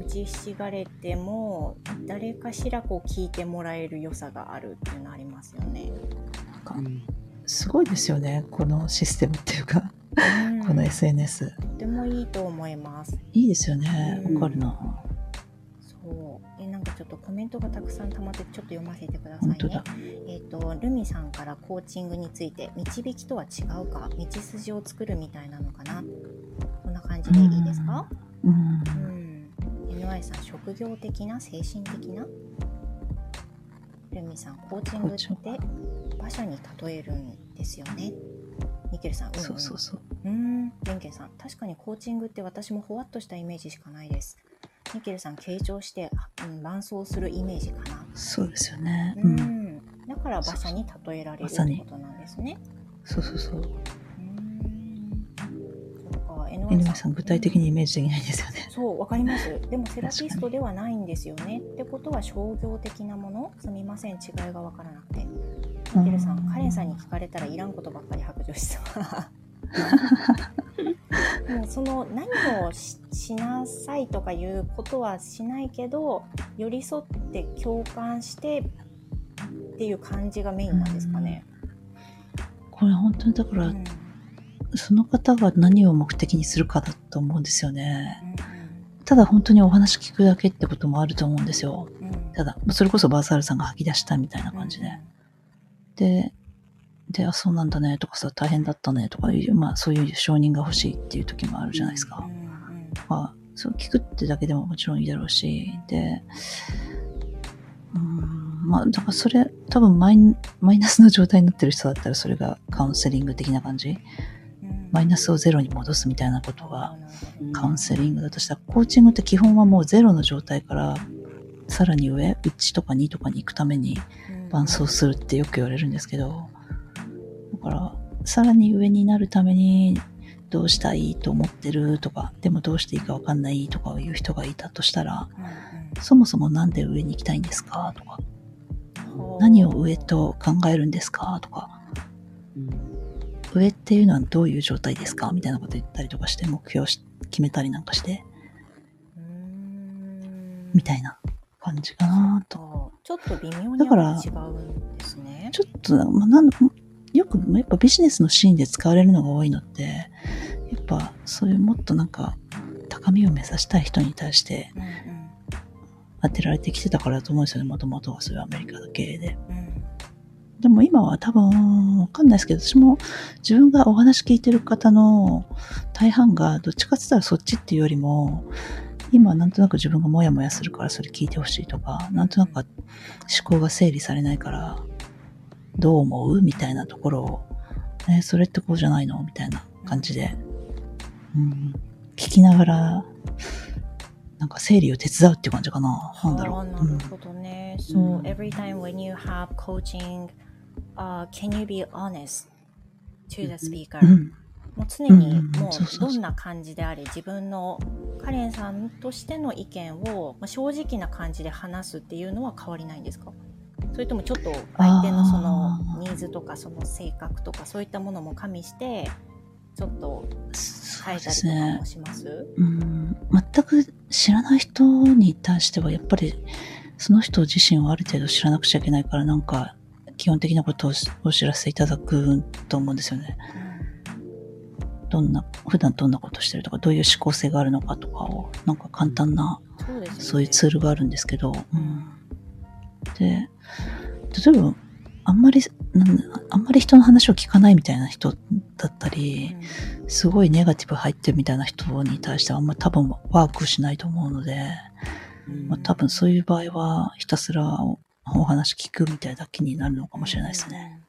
打ちひしがれても誰かしらこう聞いてもらえる良さがあるっていうのありますよね。うんすごいですよね、このシステムっていうか、うんこの SNS。とてもいいと思います。いいですよね。うんわかるな。ちょっとコメントがたくさん溜まって、ちょっと読ませてくださいね。えっ、と、ルミさんからコーチングについて、導きとは違うか、道筋を作るみたいなのかな？こんな感じでいいですか？うんう。ん。NY さん、職業的な、精神的な？ルミさん、コーチングって馬車に例えるんですよね。ミケルさん、うんうんそうそうそう。うーん、レンケンさん、確かにコーチングって私もほわっとしたイメージしかないです。ミケルさん、傾聴して、あうん、伴走するイメージかな。そうですよね。ううん。ん、だから馬車に例えられるってことなんですね。そうそうそう。うーん、そっか、エ NY ニメさん、具体的にイメージできないんですよね。そう、わかります。でもセラピストではないんですよね。ってことは商業的なもの？すみません、違いがわからなくて。ミケルさん、カレンさんに聞かれたらいらんことばっかり白状しそう。もうその何をししなさいとかいうことはしないけど寄り添って共感してっていう感じがメインなんですかね。これ本当にだから、うんその方が何を目的にするかだと思うんですよね。うただ本当にお話聞くだけってこともあると思うんですよ。ただ、それこそバーサールさんが吐き出したみたいな感じで。で、で、あ、そうなんだねとかさ、大変だったねとかいう、まあそういう承認が欲しいっていう時もあるじゃないですか。まあ、そう聞くってだけでももちろんいいだろうし、で、うーん、まあ、だからそれ、多分マインマイナスの状態になってる人だったら、それがカウンセリング的な感じ。マイナスをゼロに戻すみたいなことがカウンセリングだとしたら、コーチングって基本はもうゼロの状態から、さらに上、1とか2とかに行くために伴走するってよく言われるんですけど、だから、さらに上になるために、どうしたいと思ってるとか、でもどうしていいかわかんないとかいう人がいたとしたら、そもそもなんで上に行きたいんですかとか、何を上と考えるんですかとか、上っていうのはどういう状態ですか？みたいなこと言ったりとかして、目標をし決めたりなんかして、みたいな感じかなと。ちょっと微妙にだから違うんですね。ちょっと、まあ、なんよく、やっぱビジネスのシーンで使われるのが多いのって、やっぱそういうもっとなんか、高みを目指したい人に対して当てられてきてたからだと思うんですよね、もともとはそういうアメリカ系で。うんうんでも今は多分、わかんないですけど、私も自分がお話聞いてる方の大半が、どっちかって言ったらそっちっていうよりも、今なんとなく自分がモヤモヤするからそれ聞いてほしいとか、なんとなく思考が整理されないから、どう思う？みたいなところを、えそれってこうじゃないの？みたいな感じで、うん、聞きながら、なんか整理を手伝うっていう感じかな。なんだろう。なうん。るほどね。う So ん every time when you have coaching, uh, can you be honest to the speaker? うん。もう常にもそう。どんな感じであれ自分のカレンさんとしての意見をまあ正直な感じで話すっていうのは変わりないんですか？それともちょっと相手のそのニーズとかその性格とかそういったものも加味してちょっと変えですねたりとかも。します？うん、全く知らない人に対してはやっぱりその人自身をある程度知らなくちゃいけないからなんか基本的なことをお知らせいただくと思うんですよね。どんな、普段どんなことしてるとか、どういう思考性があるのかとかを、なんか簡単なそうね。いうツールがあるんですけど、うん、で、例えば、あんまり、あんまり人の話を聞かないみたいな人だったり、すごいネガティブ入ってるみたいな人に対してはあんまり多分ワークしないと思うので、うんまあ、多分そういう場合はひたすらおお話聞くみたいだけになるのかもしれないですね。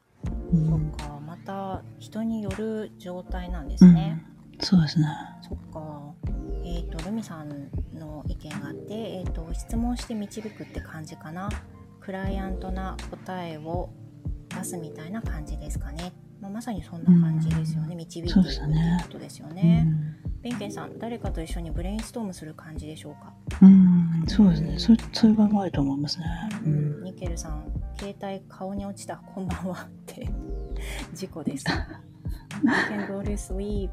ううん。そんっか、また人による状態なんでうんすね。そうですね。そっか。えっ、と、ルミさんの意見があって、えっ、と、質問して導くって感じかな。クライアントな答えを出すみたいな感じですかね。まあ、まさにそんな感じですよね。うん導いていくってそうですよねいうことですようね。んベンケンさん、誰かと一緒にブレインストームする感じでしょうか？うん、そうですね。そそういう場合もあると思いますね。ううんん、ニケルさん、携帯顔に落ちた、こんばんはって、事故です。Can go to sleep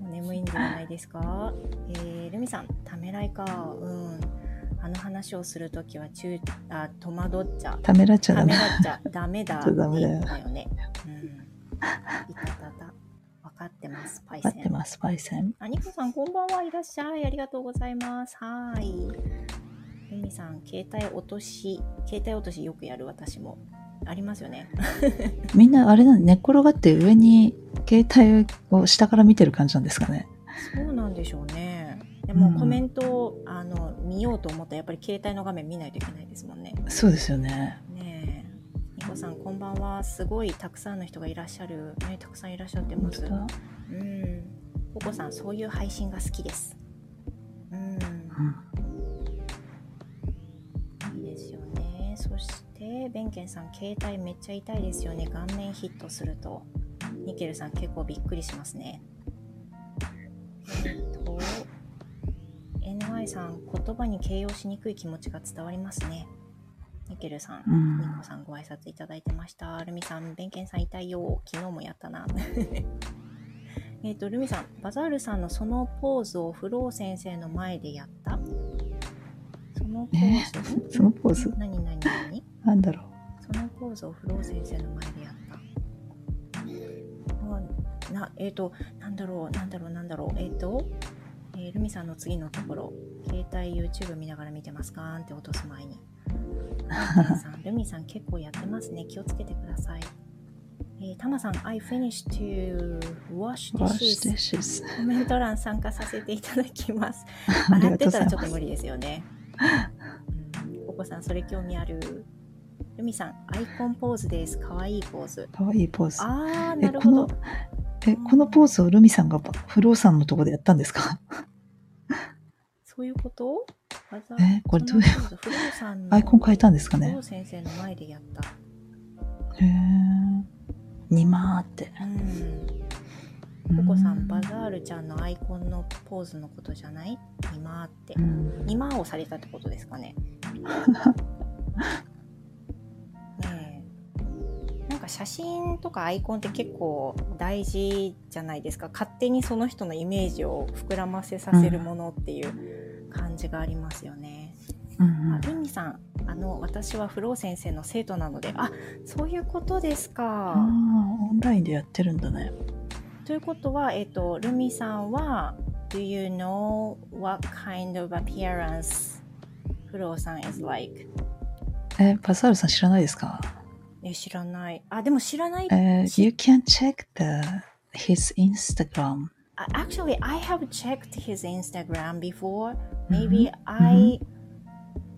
もう眠いんではないですか？えー、ルミさん、ためらいか。うん。あの話をするときは中、あ、戸惑っちゃ。ためらっちゃダメため。らっちゃダメだ、ダメだよ だよね。うん。いたたた。わかってます、パイセン。待ってます、パイセン。あ、ニコさん、こんばんはいらっしゃい。ありがとうございます。はーい。ルミさん、携帯落とし、携帯落としよくやる私も。ありますよね。みんなあれなん寝っ転がって上に携帯を下から見てる感じなんですかね。そうなんでしょうね。でもうんコメントを、あの見ようと思ったらやっぱり携帯の画面見ないといけないですもんね。そうですよね。ねえ。ニコさんこんばんは。すごいたくさんの人がいらっしゃる。ね、たくさんいらっしゃってます。うん。ココさん、そういう配信が好きです。うん。うんいいですよね。そして、ベンケンさん、携帯めっちゃ痛いですよね。顔面ヒットすると。ニケルさん、結構びっくりしますね。と、NY さん、言葉に形容しにくい気持ちが伝わりますね。ニケルさん、うんニコさんご挨拶いただいてました。ルミさん、ベンケンさん痛いよ。昨日もやったな。えっと、ルミさん、バザールさんのそのポーズをフロー先生の前でやった？そのポーズ、そのポーズ？何何何？なんだろそのポーズをフロー先生の前でやった。あなえっ、と、なんだろう、なんだろう、なんだろう。えっ、と、えールミさんの次のところ、携帯 YouTube 見ながら見てますかーんって落とす前に。さん、ルミさん結構やってますね。気をつけてください。えー、タマさん、I finished to wash う。dishes. コメント欄参加させていただきます。洗ってた。らちょっと無理ですよね。うん、ココさん、それ興味ある。ルミさん、アイコンポーズです。かわいいポーズ。かわいいポーズ。あー、え、このなるほど。、え、このポーズをルミさんがフローさんのとこでやったんですか？そういうこと？えこれどういう？アイコン変えたんですかね？先生の前でやった。へえ。にまーって。うん。ココさ、うんバザールちゃんのアイコンのポーズのことじゃない？ニマーってう。ん。ニマーをされたってことですかね？ねえ。なんか写真とかアイコンって結構大事じゃないですか。勝手にその人のイメージを膨らませさせるものっていう感じがありますよね。うんあルミさん、あの私はフロー先生の生徒なので、あ、そういうことですか。オンラインでやってるんだね。ということは、えっと、ルミさんは、Do you know what kind of appearance フローさん is like? え、パサールさん知らないですか？え、知らない。あ、でも知らない。えー You can check the his Instagram. あ Actually, I have checked his Instagram before. Maybe I,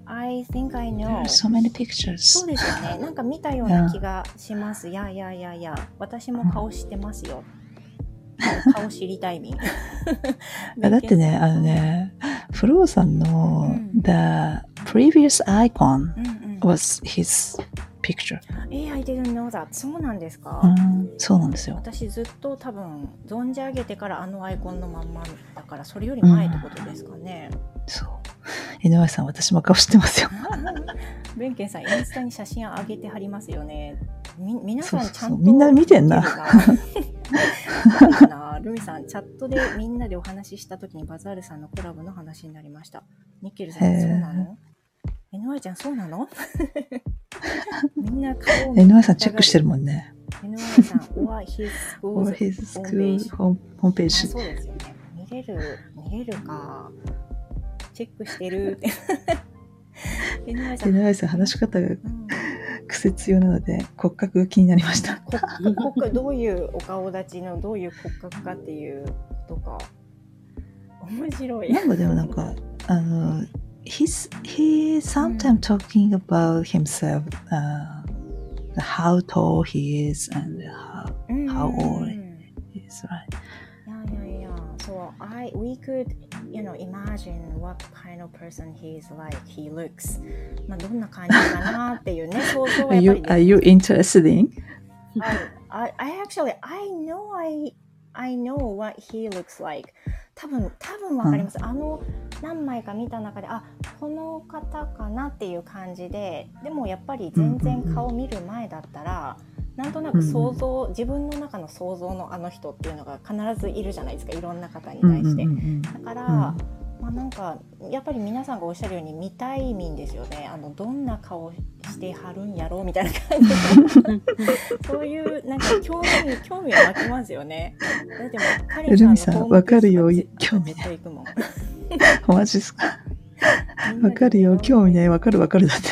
I think I There know. are so many pictures. そうですよね。なんか見たような気がします。いやいやいやいや、私も顔知ってますよ。顔知りたいみん。あだってね、あの。ね、フローさんの、うん The previous icon was his picture. えー、I didn't know that. そうなんですか、うん、そうなんですよ。私ずっと多分存じ上げてからあのアイコンのまんまだからそれより前ってことですかね。そう。井上さん、私も顔知ってますよ。ベンケンさんインスタに写真上げてはりますよね。み皆さんちゃんとみんな見てんな ルミさんチャットでみんなでお話しした時にバザールさんのコラボの話になりました。ニッケルさんそうなの？?NY ちゃんそうなの？みんな顔を井上さんチェックしてるもんね。NY さん、or his Or school's his school ホームホームペーあジ。そうですよね。見れる、見れるか。チェックしてる。井上さん、井上さん、話し方がうん、癖強なので骨格が気になりました。こ骨格どういうお顔立ちのどういう骨格かっていうことか。面白い。なんかでもなんか、あの、he's, he sometimes talking about himself,、uh, how tall he is and how うん how old い he is, right? やいやいや、そう、I, we could, you know, imagine what kind of person he is like, he looks. まあ、どんな感じかなっていうね、想像は Are やっ you, ぱり are you interested in? I, I, I actually, I know I, I know what he looks like. 多分、多分わかります。あの、何枚か見た中で、あ、この方かなっていう感じで、でもやっぱり全然顔見る前だったら、なんとなく想像、自分の中の想像のあの人っていうのが必ずいるじゃないですか、いろんな方に対して。うんだから、うんまあなんかやっぱり皆さんがおっしゃるように見たいみんですよね。あのどんな顔してはるんやろうみたいな感じ。で そういうなんか興味興味を湧きますよね。だってもうカレンさんわかるよ絶興味ね絶対行くもん。マジですか。わかるよ、興味ない、わかるわかるだって。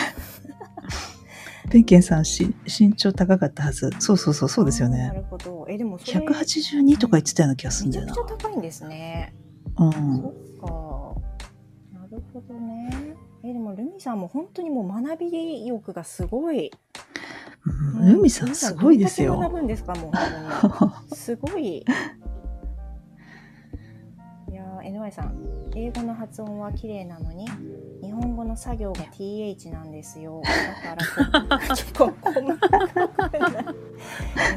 ペンケンさんし、身長高かったはず。そうそうそう、そうですよあーなね。るほど。えでもそれ182とか言ってたような気がするんだよめちゃくちゃ高いんですね。な。うん。どねえでもルミさんも本当にもう学び欲がすごいうんルミさんすごいですどんだけ学よ。ぶんですか、もう。すごい。いやー、NY さん、英語の発音は綺麗なのに、日本語の作業が TH なんですよ。だからこ、結構細かくない。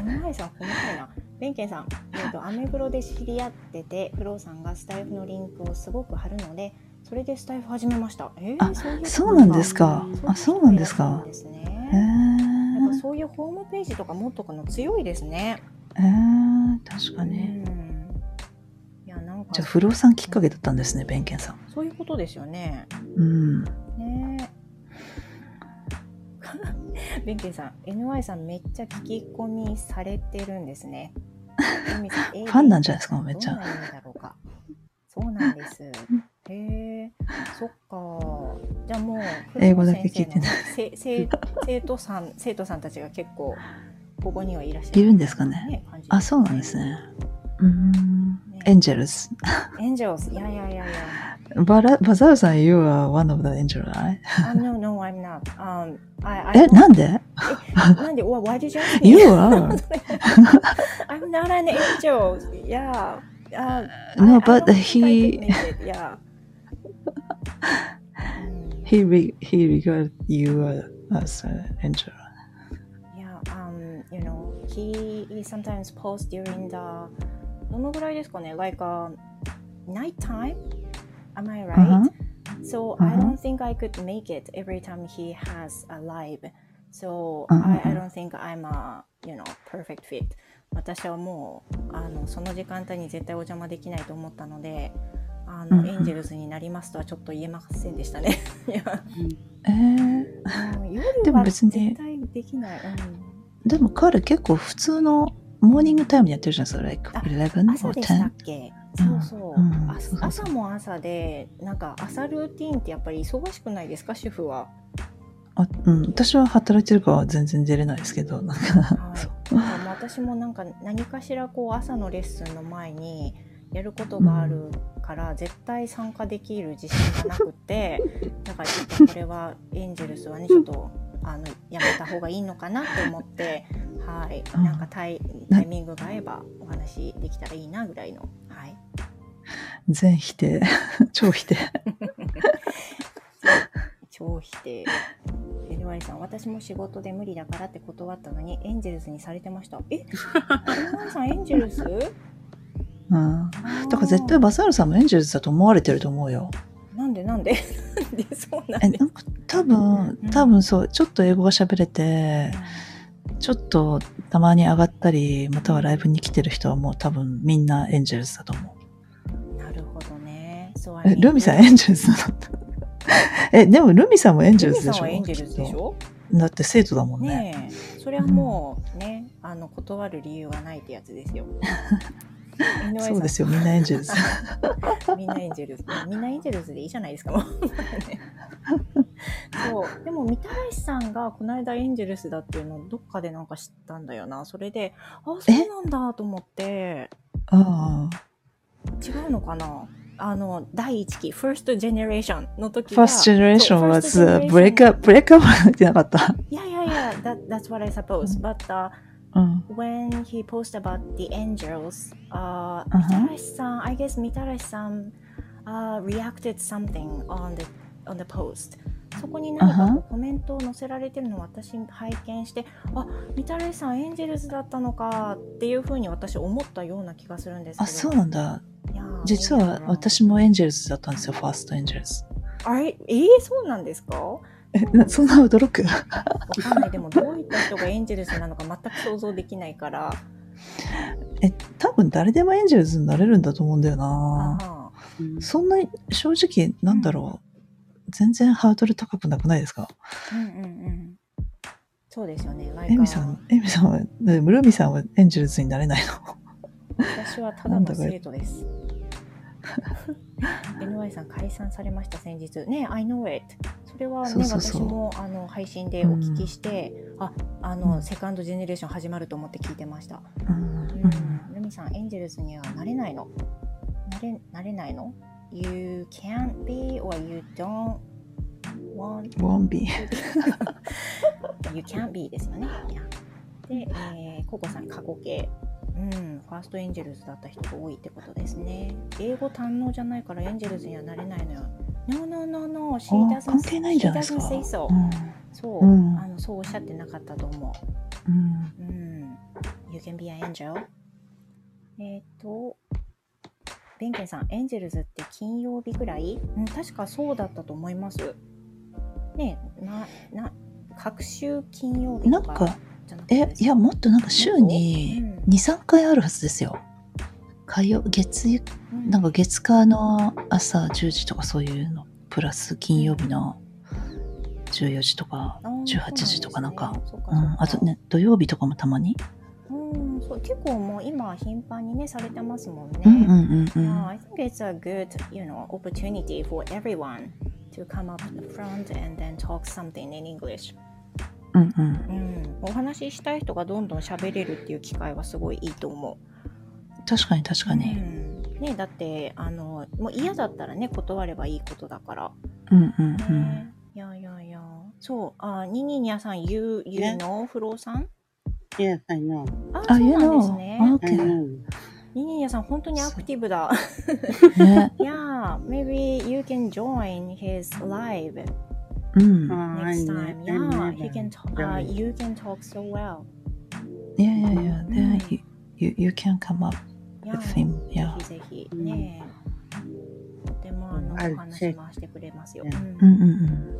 NY さん、細かいな。ベンケンさん、えーと、アメブロで知り合ってて、フローさんがスタイフのリンクをすごく貼るので、それでスタイフ始めました。えー、あそうなんですか。あ、そうなんですか。ですへね。えやっぱそういうホームページとか持っとくの強いですね。えー、確かに。うん。いや、なんか、じゃあ、不動産きっかけだったんですね、ベンケンさん。そういうことですよね。うん。ねえ。ベンケンさん、NY さんめっちゃ聞き込みされてるんですね。フファンなんじゃないですかめっちゃ。そうなんです。へえ、そっか。じゃあもう、英語だけ聞いてない。生徒さん、生徒さんたちが結構、ここにはいらっしゃる、いるんですかね。あ、そうなんですね。うん。エンジェルス。エンジェルス。いやいやいやいや。バ,ラバザルさん、You are one of the angels, right?、Uh, no, no, I'm not.、Um, I, I え、なんで？なんで ?Why did you ask me?You are.I'm not an angel.Yeah.No,、uh, but he. Yeah. うん He, re, he regard you as an angel. Yeah, um, you know, he, sometimes posts during the どのぐらいですかね Like a night time? Am I right? Uh-huh. So I Uh-huh. don't think I could make it every time he has a live. So Uh-huh. I, I don't think I'm a, you know, perfect fit. 私はもうあのその時間帯に絶対お邪魔できないと思ったので、あの、Uh-huh. エンジェルスになりますとはちょっと言えませんでしたね。いや、えー、でもは別に。絶対できない。うん。でも彼結構普通のモーニングタイムにやってるじゃないですか。Like あ11朝でしたっ 10? け？うんそうそう,、うん。うそうそう。朝も朝でなんか朝ルーティンってやっぱり忙しくないですか？主婦は、あうん、私は働いてるから全然出れないですけど、なんか、はい、なんかもう私もなんか何かしらこう朝のレッスンの前にやることがあるから絶対参加できる自信がなくて だからちょっとこれはエンジェルスはねちょっとあのやめた方がいいのかなと思ってはい。うん。なんかタイタイミングが合えばお話できたらいいなぐらいの。はい。全否定、超否定。超否定。エルワリさん、私も仕事で無理だからって断ったのに、エンジェルスにされてました。え？エルワリさん、エンジェルス？うん。だから絶対バサールさんもエンジェルスだと思われてると思うよ。なんでなんで？なんでそうなんえ、でなんか多分、多分そう、ちょっと英語が喋れて、ちょっとたまに上がったり、またはライブに来てる人はもう多分みんなエンジェルスだと思う。なるほどね。そうえ、ルミさんエンジェルスなの え、でもルミさんもエンジェルスでしょ？ルミさんはエンジェルスでしょ？だって生徒だもんね。ねえ。それはもうね、あの、断る理由がないってやつですよ。そうですよ、みんなエンジェルス。みんなエンジェルス。みんなエンジェルスでいいじゃないですか。そう。でも、みたらしさんがこの間エンジェルスだっていうのをどっかでなんか知ったんだよな。それで、あ、そうなんだと思って、ああ。違うのかな？あの、第一期、First Generation の時は。First generation was uh, break up, break up ってなかった？いやいやいや、that, that's what I suppose. But、uh, うん。When he posted about the angels, uh, Uh-huh. みたらしさん、I guess みたらしさん、uh, reacted something on the, on the post. そこに何かこ Uh-huh. うコメントを載せられてるのを私拝見して、あ、みたらしさんエンジェルスだったのかっていうふうに私思ったような気がするんですけど。あ、そうなんだ。実は私もエンジェルスだったんですよ、ファーストエンジェルス。あれ？えー、そうなんですか？そんな驚く？かんない。でもどういった人がエンジェルスなのか全く想像できないから。え、多分誰でもエンジェルスになれるんだと思うんだよな。あうんそんな、正直、なんだろう。全然ハードル高くなくないですか？ーうんうんうん。そうですよね。エミさん、エミさんは、でもルミさんはエンジェルスになれないの私はただの生徒です。NY さん解散されました先日。ね I know it。それはね、そうそうそう私もあの配信でお聞きして、あ、あの、セカンドジェネレーション始まると思って聞いてました。うんうん。ルミさん、エンジェルスにはなれないの？なれ、なれないの ?You can't be or you don't want ウォンビー。You can't be ですよね。で、えー、ココさん、過去形。うん、ファーストエンジェルスだった人が多いってことですね。英語堪能じゃないからエンジェルスにはなれないのよ。No, no, no, no. She あ doesn't, 関係ないんじゃないですか she doesn't say so. うんそう、うんあの、そうおっしゃってなかったと思うんう。うん。You can be an angel. えっ、と、ベンケンさん、エンジェルズって金曜日ぐらい？うん、確かそうだったと思います。ねえ、な、な、各週金曜日とかなんか、じゃなくてえ、いや、もっとなんか週にうん2、3回あるはずですよ。火曜、月、うんなんか月火の朝10時とかそういうの、プラス金曜日の14時とかあー18時とかなんか、そうなんですねうん、あとね、土曜日とかもたまに？うん、そう結構もう今頻繁にねされてますもんね。うんうんうんうん。Yeah, I think it's a good, you know, opportunity for everyone to come up in the front and then talk something in English. うんうん。うん、お話ししたい人がどんどん喋れるっていう機会はすごいいいと思確かに確う。かに。うん、ねだってあのもう嫌だったらね断ればいいことだから。うんうんうん。ね、いやいやいや。そう、あ、ニニニャさん、you, you ね know フローさん？Yes, I know. あ、あ、そうなんです.ね。Okay. ニニニャさん、本当にアクティブだ。ね。yeah, maybe you can join his live うん。Oh, I next ne- time. I Yeah, he can, t- uh, you can talk so well. いやいやいや、うん then you, you, you can come up Yeah, with him. ぜ Yeah. ひぜひ、うんねえ。とてもあの、話.回してくれますよ。Yeah. うんうんうんうん。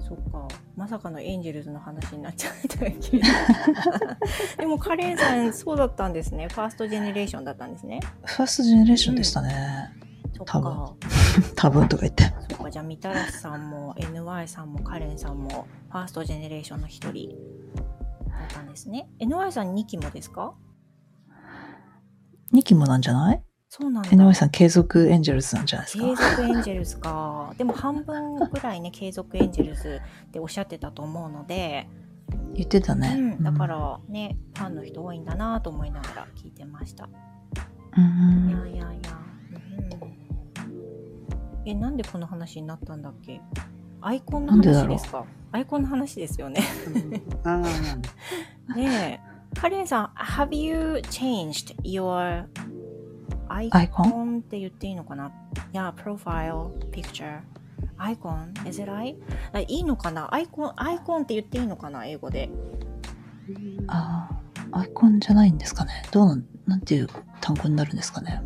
そっか。まさかのエンジェルズの話になっちゃったけど。でもカレンさん、そうだったんですね。ファーストジェネレーションだったんですね。ファーストジェネレーションでしたね。そっ多か。多分とか言って。そっか。じゃあ、みたらしさんも NY さんもカレンさんもファーストジェネレーションの一人だったんですね。NY さん2期もですか？2期もなんじゃない？そうなんだ。井上さん継続エンジェルスなんじゃないです継か。続エンジェルスか。でも半分ぐらいね、継続エンジェルスっておっしゃってたと思うので、言ってたね。うん、だからね、ファンの人多いんだなと思いながら聞いてました。うん。うんいやいやいや。うん、え、なんでこの話になったんだっけ？アイコンの話ですか？アイコンの話ですよね。Ah, ねえ。カレンさん、Have you changed your アイコン？って言っていいのかな ?Yeah, profile, picture. アイコン Is it I? あいいのかな？アイコン、アイコンって言っていいのかな？英語で。ああ、アイコンじゃないんですかね？どうなん、なんていう単語になるんですかね？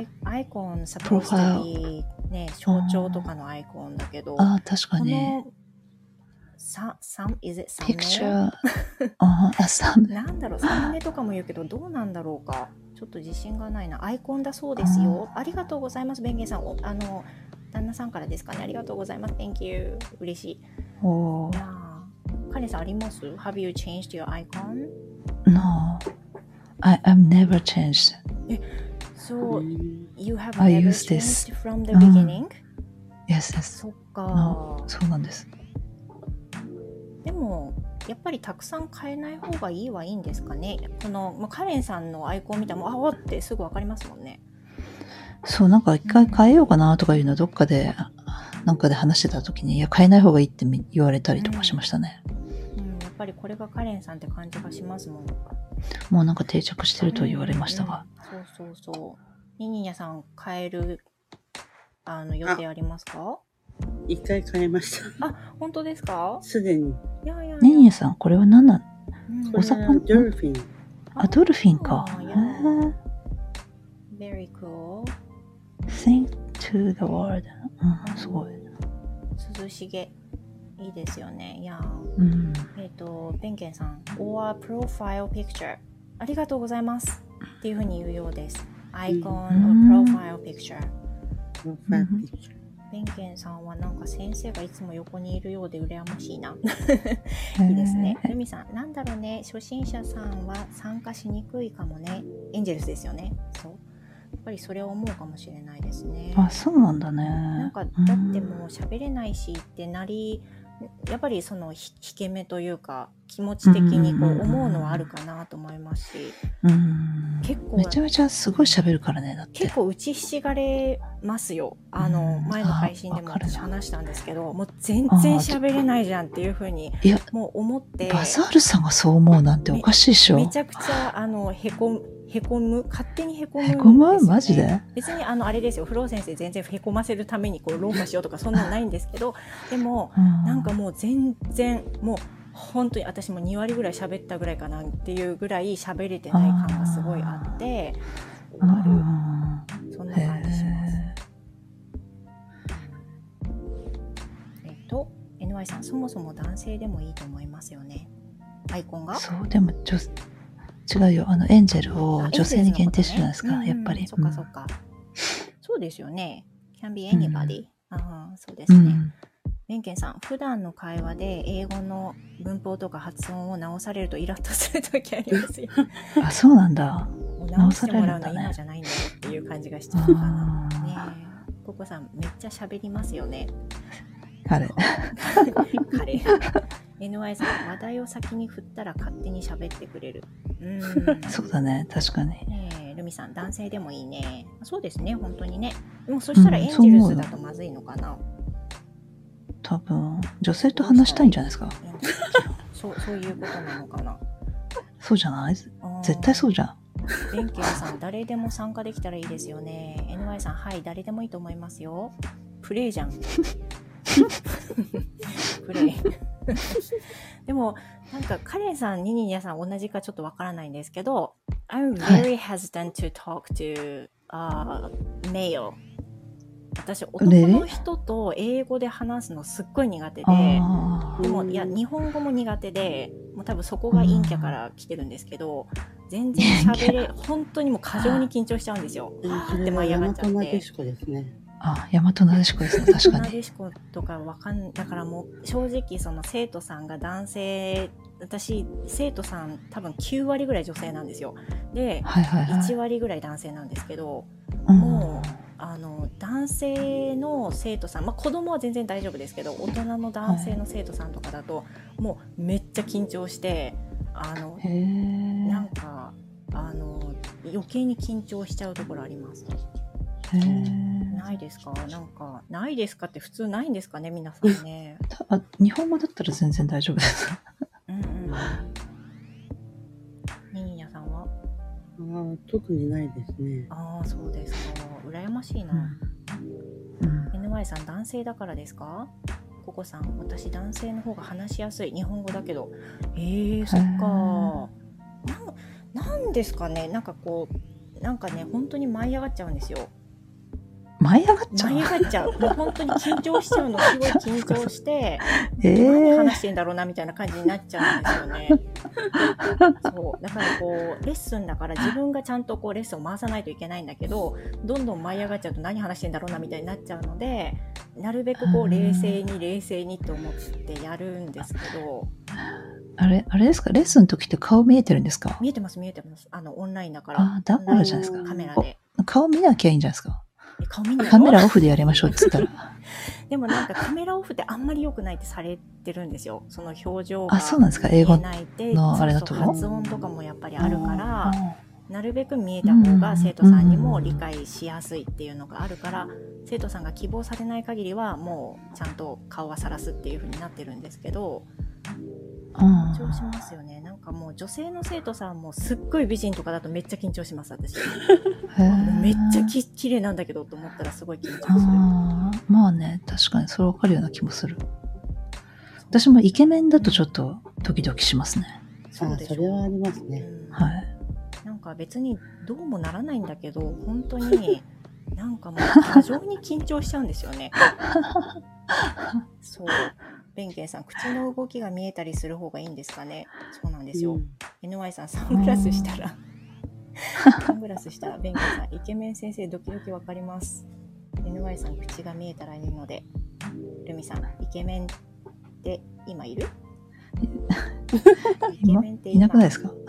ねアイアイコン、サプロファイね、象徴とかのアイコンだけど、ああ、確かこに。の、さ、サム、is it サムネ picture。ああ、サム。なんだろう、サムネとかも言うけど、どうなんだろうか。ちょっと自信がないな。アイコンだそうですよ。ありがとうございます、ベンゲンさん。おあの、旦那さんからですかね。ありがとうございます。Thank you. 嬉しい。いおカレンさんあります ?Have you changed your icon? No. I, I've never changed. So, you have I use this. from the うん beginning? Yes, yes. そっかの。そうなんです。でも、やっぱりたくさん変えない方がいいはいいんですかね？この、まあ、カレンさんのアイコン見たら、もうあおってすぐわかりますもんね。そう、なんか一回変えようかなとかいうのどっかで、なんかで話してた時に、いや、変えない方がいいってみ言われたりとかしましたね。うん、ぱりこれがカレンさんって感じがしますもん。もうなんか定着してると言われましたが。うんうんそうそうそう。ニニニャさん変えるあの予定ありますか？一回変えました。あ、本当ですか？すでに。いやいやいや。ねニエさん、これは何なんお魚はドルフィン。あ、ドルフィンか。あへーー Very cool. Think to the world. うん、すごい。涼しげ。いいですよね。いや。うん。えっ、と、ベンケンさん。or profile picture。ありがとうございます。っていうふうに言うようです。アイコン or うん profile picture。プロファイルピクチャー。ベンケンさんはなんか先生がいつも横にいるようで羨ましいな。いいいですね。ルミさん、なんだろうね、初心者さんは参加しにくいかもね。エンジェルスですよね。そう。やっぱりそれを思うかもしれないですね。あ、そうなんだね。なんか、だってもう喋れないしってなり、やっぱりそのひ引け目というか、気持ち的にこう思うのはあるかなと思いますし、うん。うん。結構めちゃめちゃすごい喋るからね、だって結。構打ちひしがれますよ。あの、うん前の配信でも私話したんですけど、もう全然喋れないじゃんっていうふうに、いや、もう思って。バザールさんがそう思うなんておかしいでしょ。めちゃくちゃあのへこむへこむ勝手にへこむんですよ、ね、へこむ？マジで？別にあのあれですよ。フロー先生全然へこませるためにこう論破しようとかそんなのないんですけどでもうん。なんかもう全然もう本当に私も2割ぐらい喋ったぐらいかなっていうぐらい喋れてない感がすごいあって。う終わるんそんな感じします。へえっと NY さんそもそも男性でもいいと思いますよね。アイコンが？ーそう、でも女、違うよ。あの、エンジェルあを女性に限定してるじゃないですか、うんうんやっぱり。そっかそっか。そうですよね。can be うん anybody、ああそうですね。うん。ベンケンさん、普段の会話で英語の文法とか発音を直されるとイラッとするときありますよ。あ、そうなんだ。直してもらうの直されるんだね今じゃないんだよっていう感じがしちゃうかな。あねえ。ココさん、めっちゃ喋りますよね。彼。彼。NY さん、話題を先に振ったら勝手に喋ってくれる。うーん。そうだね、確かに。ねえ、ルミさん、男性でもいいね。そうですね、本当にね。でもそしたらうんエンジェルスだとまずいのかな。多分、女性と話したいんじゃないですか？そうそういうことなのかなそうじゃない？絶絶対そうじゃん。ベンケンさん、誰でも参加できたらいいですよね。NY さん、はい、誰でもいいと思いますよ。プレイじゃん。プレイ。でも、なんか、カレンさん、ニニニャさん、同じかちょっとわからないんですけど、I'm はい very hesitant to talk to、uh, male. 私、男の人と英語で話すのすっごい苦手で。でもいや日本語も苦手でもう多分そこが陰キャから来てるんですけど全然喋れ本当にもう過剰に緊張しちゃうんですよ。って舞い上が大っちゃって。あ、大和なでしこですね。確かに。なでしことかわかんだからもう正直その生徒さんが男性私生徒さん多分9割ぐらい女性なんですよ。ではいはいはい。1割ぐらい男性なんですけどうんもうあの男性の生徒さん、まあ、子供は全然大丈夫ですけど大人の男性の生徒さんとかだと、もうめっちゃ緊張してあの。なんかあの余計に緊張しちゃうところあります。へえ。ないですか？なんかないですかって普通ないんですかね？皆さんね。たあ日本語だったら全然大丈夫です。うんうん。ニニニャさんは？ああ、特にないですね。ああそうですか羨ましいな。うん。NY さん男性だからですか？ココさん私男性の方が話しやすい日本語だけどえー、そっかなんなんですかね？なんかこうなんかね本当に舞い上がっちゃうんですよ舞い上がっちゃう。舞い。上がっちゃう。もう本当に緊張しちゃうのすごい緊張して え何え話してんだろうなみたいな感じになっちゃうんですよね。そう。だからこうレッスンだから自分がちゃんとこうレッスンを回さないといけないんだけどどんどん舞い上がっちゃうと何話してんだろうなみたいになっちゃうのでなるべくこう冷静に冷静にと思ってやるんですけど。あれ、あれですか？レッスンの時って顔見えてるんですか？見えてます見えてます。あのオンラインだから。あだからじゃないですか。カメラで。顔見なきゃいいんじゃないですか？カメラオフでやりましょうっつったら。でもなんかカメラオフってあんまり良くないってされてるんですよ。その表情があ、そうなんですか？英語のあれだと？発音とかもやっぱりあるからあなるべく見えた方が生徒さんにも理解しやすいっていうのがあるから生徒さんが希望されない限りはもうちゃんと顔はさらすっていう風になってるんですけどー緊張しますよねなんかもう女性の生徒さんもすっごい美人とかだとめっちゃ緊張します私へもうめっちゃーき綺麗なんだけどと思ったらすごい緊張するまあね、確かにそれわかるような気もする。私もイケメンだとちょっとドキドキしますね。そうでしょそれはありますね。うんはい。なんか別にどうもならないんだけど本当になんかもう過剰に緊張しちゃうんですよね。そう。ベンケンさん、口の動きが見えたりする方がいいんですかね？そうなんですよ。うん NY さん、サングラスしたら、サングラスしたら、ベンケンさん、イケメン先生、ドキドキわかります。NY さん、口が見えたらいいので、ルミさん、イケメンって今いる？イケ今メンっていなくないですか？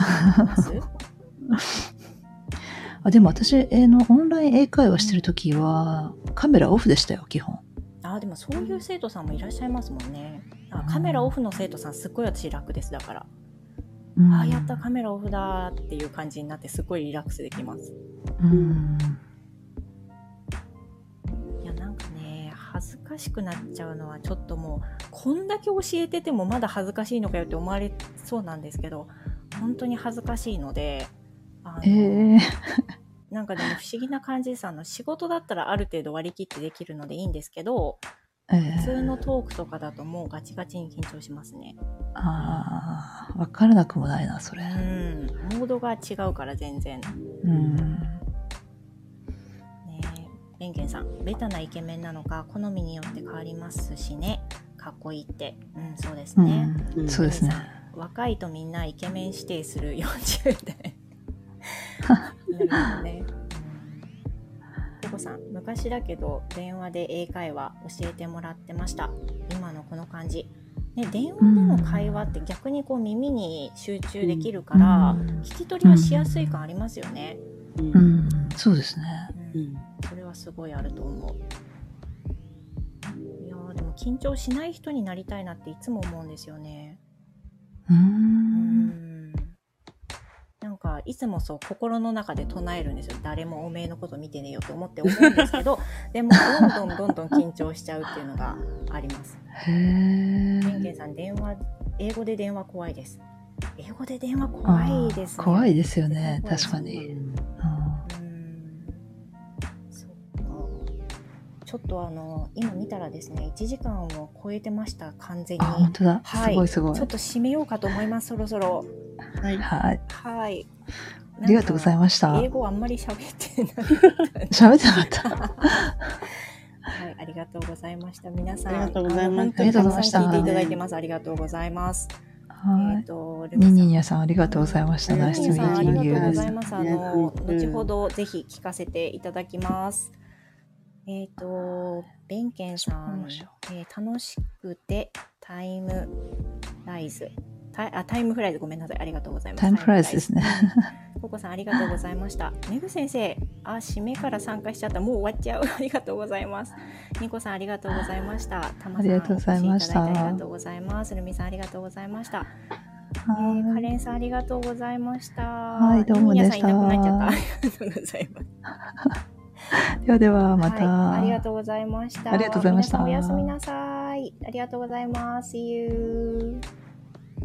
あでも私、えーの、オンライン英会話してる時は、カメラオフでしたよ、基本。あでもそういう生徒さんもいらっしゃいますもんね。あカメラオフの生徒さんすっごい私楽ですだから、うんあやったカメラオフだっていう感じになってすごいリラックスできます。うん。いやなんかね恥ずかしくなっちゃうのはちょっともうこんだけ教えててもまだ恥ずかしいのかよって思われそうなんですけど本当に恥ずかしいのであの、えー、なんかでも不思議な感じですあの仕事だったらある程度割り切ってできるのでいいんですけどえ普通ー、のトークとかだともうガチガチに緊張しますね。ああ、わからなくもないな、それ。うん、モードが違うから全然。うん。ねえ、ベンケンさん、ベタなイケメンなのか好みによって変わりますしね。かっこいいって。うん、そうですうね。ん、うんそうですね。若いとみんなイケメン指定する40代。なるほどね。うんココさん、昔だけど電話で英会話教えてもらってました。今のこの感じ。ね、電話での会話って逆にこう耳に集中できるから、うん聞き取りはしやすい感ありますよね。うんうん、そうですね。うんうんそれはすごいあると思う。いやーでも緊張しない人になりたいなっていつも思うんですよね。うんかいつもそう心の中で唱えるんですよ誰もおめえのこと見てねえよと思って思うんですけど でもどんどんどんどん緊張しちゃうっていうのがあります。へえ。さん電話英語で電話怖いです。英語で電話怖いですね。怖いですよね。確かに。ちょっとあの今見たらですね1時間を超えてました完全に。あ、本当だ。はいすごいすごいちょっ。と締めようかと思いますそろそろ。はい。はい。はい。ありがとうございまました。英語あんまり喋ってない。喋ってなかった。はい、ありがとうございました。皆さん、ありがとうございますあの本当にありがとうございました聞いていただいてます。ありがとうございます。はえっ、と、い。ニーニーニさんありがとうございました。うんナイスミさん、あーティングりがとうご。ざいます。あの、後ほどぜひ聞かせていただきます。えっ、と、ベンケンさん、えー楽しくてタイムライズ。タイあタイムフライズごめんなさい。ありがとうございます。タイムフライズですね。ココさんありがとうございました。めぐ先生、あ、締めから参加しちゃった。もう終わっちゃう。ありがとうございます。ニコさんありがとうございました。たまさんありがとうございましたありがとうございます。ルミさんありがとうございました。えー、カはレンさんありがとうございました。はいどうもでしたいなくなっちゃった。ありがとうございます。い。ではではまた。はい、ありがとうございました。ありがとうございましたおやすみなさい。ありがとうございます。See you.